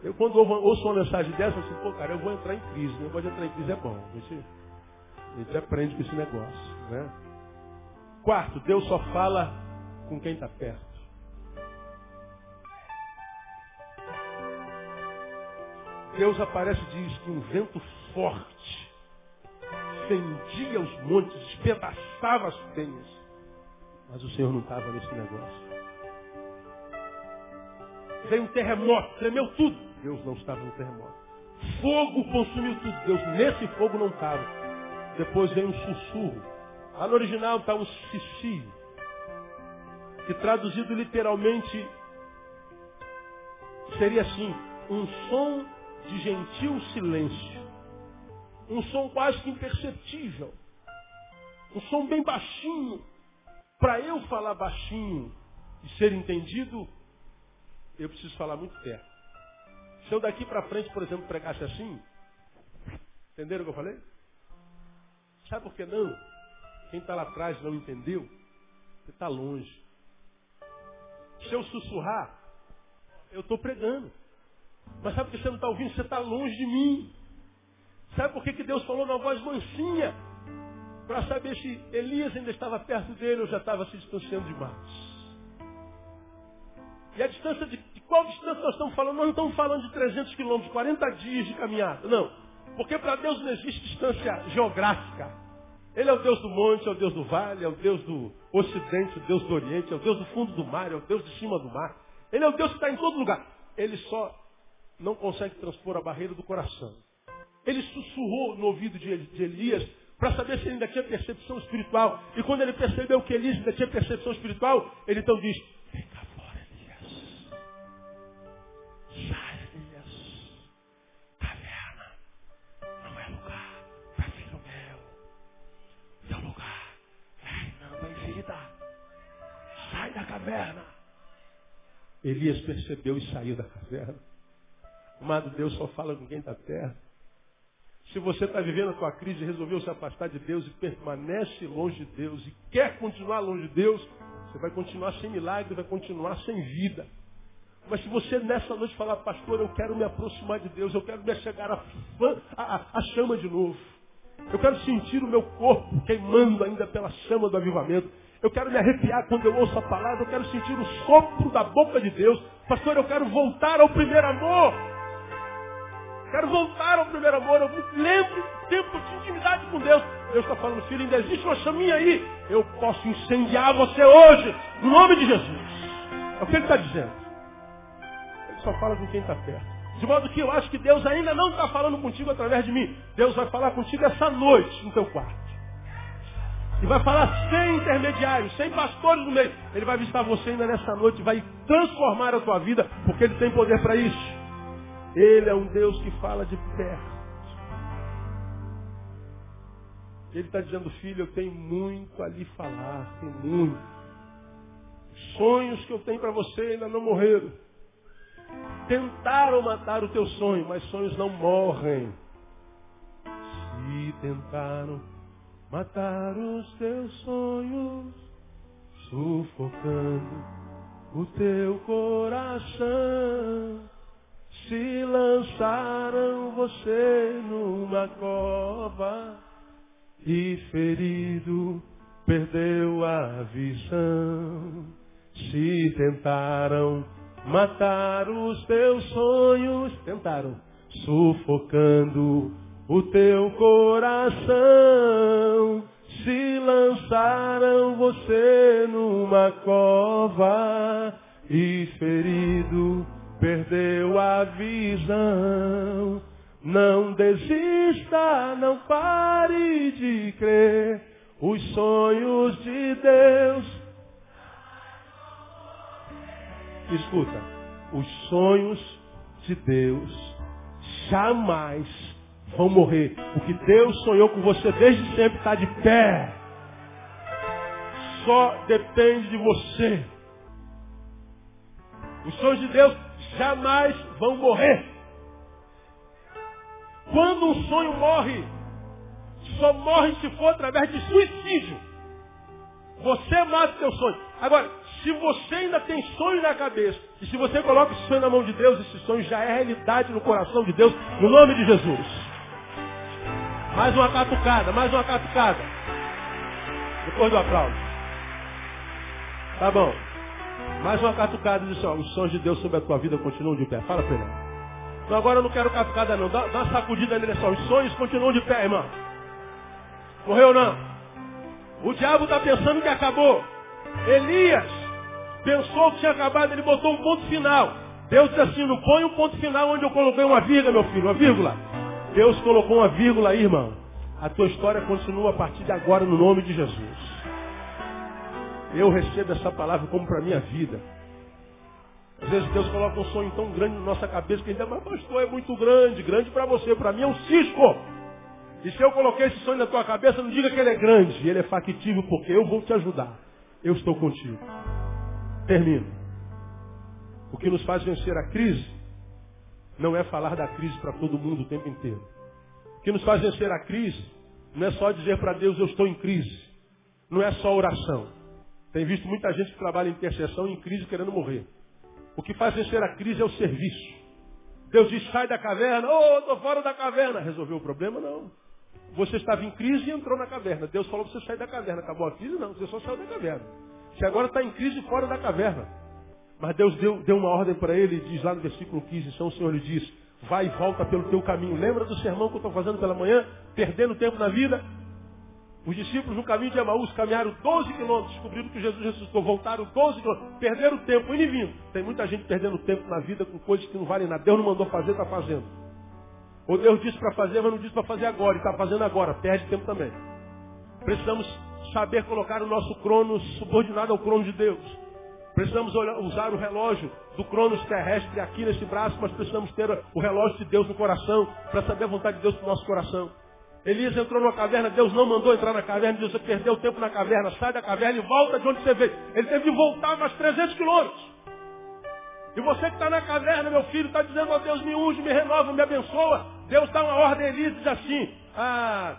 Eu quando ouço uma mensagem dessa, eu assim, pô, cara, eu vou entrar em crise. O negócio de entrar em crise é bom. A gente, a gente aprende com esse negócio. Né? Quarto, Deus só fala com quem está perto. Deus aparece e diz que um vento forte fendia os montes, despedaçava as penhas. Mas o Senhor não estava nesse negócio. Veio um terremoto, tremeu tudo. Deus não estava no terremoto. Fogo consumiu tudo. Deus nesse fogo não estava. Depois veio um sussurro. Lá no original está um sissi, que traduzido literalmente seria assim, um som de gentil silêncio. Um som quase que imperceptível. Um som bem baixinho. Para eu falar baixinho e ser entendido, eu preciso falar muito perto. Se eu daqui para frente, por exemplo, pregasse assim, entenderam o que eu falei? Sabe por que não? Quem está lá atrás não entendeu, você está longe. Se eu sussurrar, eu estou pregando. Mas sabe por que você não está ouvindo? Você está longe de mim. Sabe por que, que Deus falou na voz mansinha? Para saber se Elias ainda estava perto dele ou já estava se distanciando demais. E a distância de, de qual distância nós estamos falando? Nós não estamos falando de 300 quilômetros, 40 dias de caminhada. Não. Porque para Deus não existe distância geográfica. Ele é o Deus do monte, é o Deus do vale, é o Deus do ocidente, é o Deus do oriente, é o Deus do fundo do mar, é o Deus de cima do mar. Ele é o Deus que está em todo lugar. Ele só não consegue transpor a barreira do coração. Ele sussurrou no ouvido de Elias para saber se ele ainda tinha percepção espiritual. E quando ele percebeu que Elias ainda tinha percepção espiritual, ele então diz, caverna. Elias percebeu e saiu da caverna. Amado Deus só fala com quem está perto. Se você está vivendo a tua crise resolveu se afastar de Deus e permanece longe de Deus e quer continuar longe de Deus, você vai continuar sem milagre, vai continuar sem vida. Mas se você nessa noite falar, pastor, eu quero me aproximar de Deus, eu quero me chegar a, a, a chama de novo. Eu quero sentir o meu corpo queimando ainda pela chama do avivamento. Eu quero me arrepiar quando eu ouço a palavra, eu quero sentir o sopro da boca de Deus. Pastor, eu quero voltar ao primeiro amor. Quero voltar ao primeiro amor. Eu me lembro do tempo de intimidade com Deus. Deus está falando, filho, ainda existe uma chaminha aí. Eu posso incendiar você hoje, no nome de Jesus. É o que ele está dizendo. Ele só fala com quem está perto. De modo que eu acho que Deus ainda não está falando contigo através de mim. Deus vai falar contigo essa noite no teu quarto. E vai falar sem intermediários, sem pastores no meio. Ele vai visitar você ainda nessa noite, vai transformar a tua vida, porque ele tem poder para isso. Ele é um Deus que fala de perto. Ele está dizendo, filho, eu tenho muito ali falar, tem muito. Sonhos que eu tenho para você ainda não morreram. Tentaram matar o teu sonho, mas sonhos não morrem. Se tentaram matar os teus sonhos, sufocando o teu coração. Se lançaram você numa cova e ferido perdeu a visão. Se tentaram matar os teus sonhos, tentaram, sufocando o teu coração. Se lançaram você numa cova e ferido perdeu a visão. Não desista, não pare de crer. Os sonhos de Deus. Escuta, os sonhos de Deus jamais vão morrer. O que Deus sonhou com você desde sempre está de pé. Só depende de você. Os sonhos de Deus jamais vão morrer. Quando um sonho morre, só morre se for através de suicídio. Você mata o seu sonho. Agora, se você ainda tem sonho na cabeça, e se você coloca esse sonho na mão de Deus, esse sonho já é realidade no coração de Deus, no nome de Jesus. Mais uma catucada, mais uma catucada. Depois do aplauso. Tá bom. Mais uma catucada e diz, ó, os sonhos de Deus sobre a tua vida continuam de pé. Fala pra ele. Não, agora eu não quero catucada não. Dá, dá uma sacudida nele só. Os sonhos continuam de pé, irmão. Morreu não. O diabo está pensando que acabou. Elias pensou que tinha acabado, ele botou um ponto final. Deus disse assim, não põe um ponto final onde eu coloquei uma vírgula, meu filho, uma vírgula. Deus colocou uma vírgula aí, irmão. A tua história continua a partir de agora no nome de Jesus. Eu recebo essa palavra como para a minha vida. Às vezes Deus coloca um sonho tão grande na nossa cabeça que a gente diz, mas pastor, é muito grande, grande para você, para mim é um cisco. E se eu coloquei esse sonho na tua cabeça, não diga que ele é grande, ele é factível, porque eu vou te ajudar. Eu estou contigo. Termino. O que nos faz vencer a crise não é falar da crise para todo mundo o tempo inteiro. O que nos faz vencer a crise não é só dizer para Deus eu estou em crise. Não é só oração. Tem visto muita gente que trabalha em intercessão em crise querendo morrer. O que faz vencer a crise é o serviço. Deus diz, sai da caverna. Oh, estou fora da caverna. Resolveu o problema? Não. Você estava em crise e entrou na caverna. Deus falou para você sair da caverna. Acabou a crise? Não, você só saiu da caverna. Você agora está em crise fora da caverna. Mas Deus deu, deu uma ordem para ele, diz lá no versículo 15, então o Senhor lhe diz, vai e volta pelo teu caminho. Lembra do sermão que eu estou fazendo pela manhã? Perdendo tempo na vida? Os discípulos no caminho de Emaús caminharam 12 quilômetros, descobriram que Jesus ressuscitou, voltaram 12 quilômetros, perderam tempo, indo vindo. Tem muita gente perdendo tempo na vida com coisas que não valem nada. Deus não mandou fazer, está fazendo. Ou Deus disse para fazer, mas não disse para fazer agora, e está fazendo agora, perde tempo também. Precisamos saber colocar o nosso crono subordinado ao crono de Deus. Precisamos usar o relógio do cronos terrestre aqui nesse braço, mas precisamos ter o relógio de Deus no coração, para saber a vontade de Deus para o nosso coração. Elias entrou numa caverna, Deus não mandou entrar na caverna, você perdeu tempo na caverna, sai da caverna e volta de onde você veio. Ele teve que voltar mais 300 quilômetros. E você que está na caverna, meu filho, está dizendo, ó oh, Deus, me unge, me renova, me abençoa. Deus dá uma ordem a Elias diz assim, ah,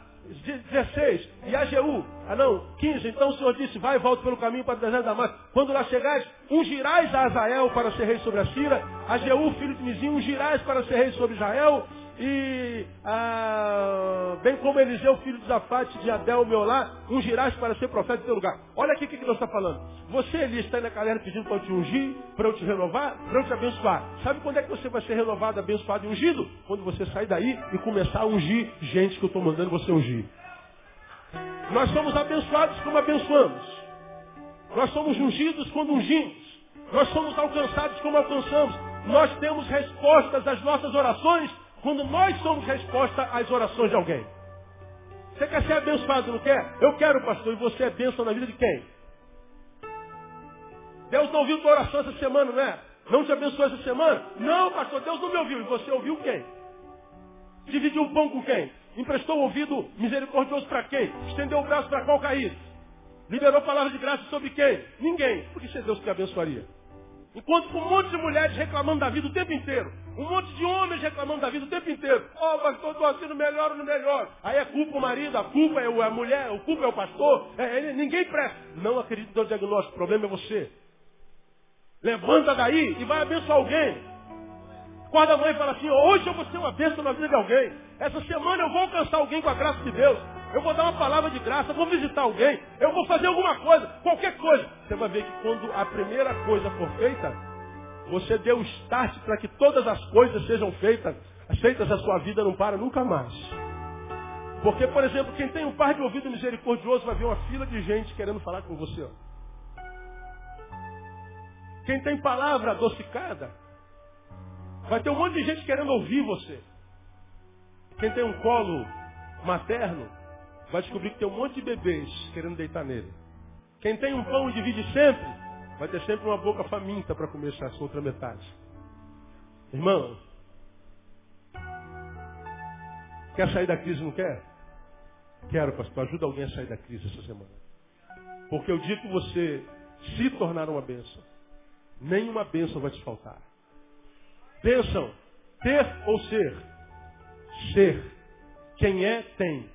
16, e a Jeú, ah não, 15, então o Senhor disse, vai e volta pelo caminho para o deserto da Damasco. Quando lá chegares, ungirás a Azael para ser rei sobre a Síria, a Jeú, filho de Mizinho, ungirás para ser rei sobre Israel, e ah, bem como Eliseu, filho de Zafate, de Abel, meu lá, ungirás para ser profeta em teu lugar. Olha aqui o que Deus está falando. Você, Elias, está na caverna pedindo para eu te ungir, para eu te renovar, para eu te abençoar. Sabe quando é que você vai ser renovado, abençoado e ungido? Quando você sair daí e começar a ungir gente que eu estou mandando você ungir. Nós somos abençoados como abençoamos. Nós somos ungidos quando ungimos. Nós somos alcançados como alcançamos. Nós temos respostas às nossas orações quando nós somos resposta às orações de alguém. Você quer ser abençoado, não quer? Eu quero, pastor. E você é bênção na vida de quem? Deus não ouviu tua oração essa semana, não é? Não te abençoou essa semana? Não, pastor, Deus não me ouviu. E você ouviu quem? Dividiu o pão com quem? Emprestou o ouvido misericordioso para quem? Estendeu o braço para qual caído? Liberou palavra de graça sobre quem? Ninguém. Por que é Deus que abençoaria? Enquanto com um monte de mulheres reclamando da vida o tempo inteiro. Um monte de homens reclamando da vida o tempo inteiro. Oh, pastor, estou assim, no melhor no melhor. Aí é culpa o marido, a culpa é a mulher, a culpa é o pastor. É, ele, ninguém presta. Não acredito no diagnóstico, o problema é você. Levanta daí e vai abençoar alguém. Acorda a mãe e fala assim, hoje eu vou ser uma bênção na vida de alguém. Essa semana eu vou alcançar alguém com a graça de Deus. Eu vou dar uma palavra de graça, vou visitar alguém, eu vou fazer alguma coisa, qualquer coisa. Você vai ver que quando a primeira coisa for feita, você deu start para que todas as coisas sejam feitas, feitas a sua vida não para nunca mais. Porque, por exemplo, quem tem um par de ouvido misericordioso vai ver uma fila de gente querendo falar com você. Quem tem palavra adocicada, vai ter um monte de gente querendo ouvir você. Quem tem um colo materno, vai descobrir que tem um monte de bebês querendo deitar nele. Quem tem um pão e divide sempre, vai ter sempre uma boca faminta para comer essa outra metade. Irmão, quer sair da crise, não quer? Quero, pastor, ajuda alguém a sair da crise essa semana. Porque eu digo que você se tornar uma bênção, nenhuma bênção vai te faltar. Bênção, ter ou ser? Ser. Quem é, tem.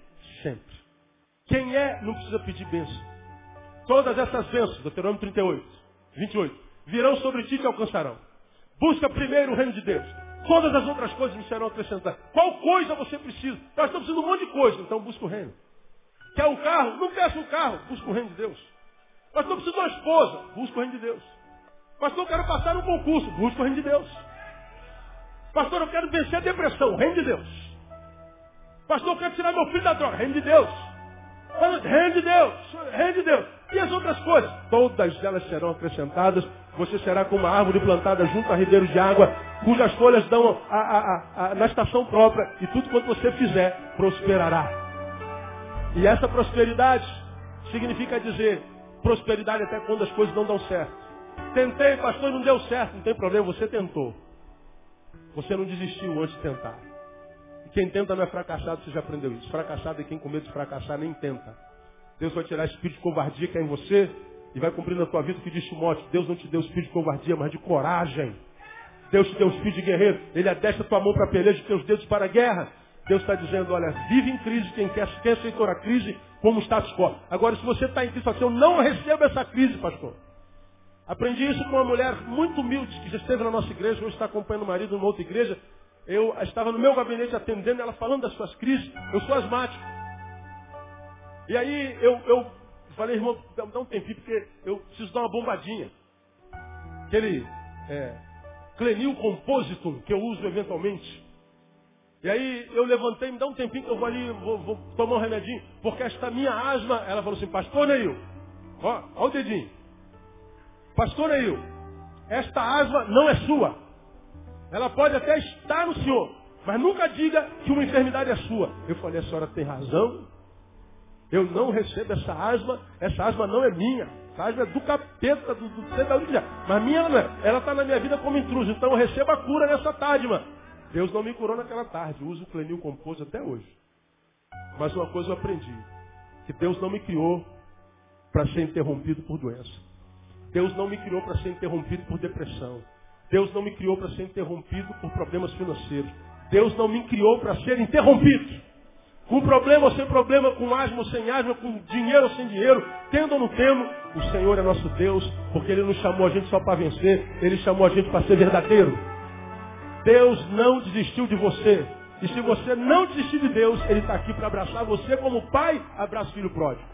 Quem é, não precisa pedir bênção. Todas essas bênçãos, Deuteronômio 38, 28, virão sobre ti e te alcançarão. Busca primeiro o reino de Deus. Todas as outras coisas me serão acrescentadas. Qual coisa você precisa? Nós estamos precisando de um monte de coisa, então busca o reino. Quer um carro? Não peça um carro, busca o reino de Deus. Nós estamos precisando de uma esposa, busca o reino de Deus. Pastor, eu quero passar um concurso, busca o reino de Deus. Pastor, eu quero vencer a depressão, reino de Deus. Pastor, eu quero tirar meu filho da droga, reino de Deus. Reino de Deus, reino de Deus. E as outras coisas? Todas elas serão acrescentadas. Você será como uma árvore plantada junto a ribeiros de água, cujas folhas dão a, a, a, na estação própria, e tudo quanto você fizer prosperará. E essa prosperidade significa dizer prosperidade até quando as coisas não dão certo. Tentei, pastor, não deu certo. Não tem problema, você tentou. Você não desistiu antes de tentar. Quem tenta não é fracassado, você já aprendeu isso. Fracassado é quem com medo de fracassar nem tenta. Deus vai tirar espírito de covardia que é em você e vai cumprir na tua vida o que diz Timóteo. Deus não te deu espírito de covardia, mas de coragem. Deus te deu espírito de guerreiro. Ele adestra tua mão para peleja e teus dedos para a guerra. Deus está dizendo, olha, vive em crise quem quer, quem aceitou a crise como status quo. Agora, se você está em crise, assim, eu não recebo essa crise, pastor. Aprendi isso com uma mulher muito humilde que já esteve na nossa igreja, hoje está acompanhando o marido numa outra igreja. Eu estava no meu gabinete atendendo ela falando das suas crises. Eu sou asmático. E aí eu, eu falei, irmão, dá, um tempinho, porque eu preciso dar uma bombadinha. Aquele é, Clenil Compositum que eu uso eventualmente. E aí eu levantei, me dá um tempinho que eu vou ali, vou, vou tomar um remedinho, porque esta minha asma, ela falou assim, pastor Neil, ó, ó o dedinho. Pastor Neil, esta asma não é sua. Ela pode até estar no senhor, mas nunca diga que uma enfermidade é sua. Eu falei, a senhora tem razão. Eu não recebo essa asma, essa asma não é minha. Essa asma é do capeta, do, do da Mas minha não é. Ela está na minha vida como intruso. Então eu recebo a cura nessa tarde, mano. Deus não me curou naquela tarde. Eu uso o clenil composto até hoje. Mas uma coisa eu aprendi. Que Deus não me criou para ser interrompido por doença. Deus não me criou para ser interrompido por depressão. Deus não me criou para ser interrompido por problemas financeiros. Deus não me criou para ser interrompido. Com problema ou sem problema, com asma ou sem asma, com dinheiro ou sem dinheiro, tendo ou não tendo, o Senhor é nosso Deus, porque Ele não chamou a gente só para vencer, Ele chamou a gente para ser verdadeiro. Deus não desistiu de você. E se você não desistir de Deus, Ele está aqui para abraçar você como pai abraça o filho pródigo.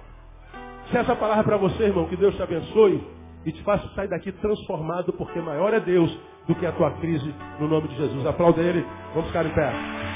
Se essa palavra é para você, irmão, que Deus te abençoe e te faça sair daqui transformado, porque maior é Deus do que a tua crise, no nome de Jesus. Aplauda Ele, vamos ficar em pé.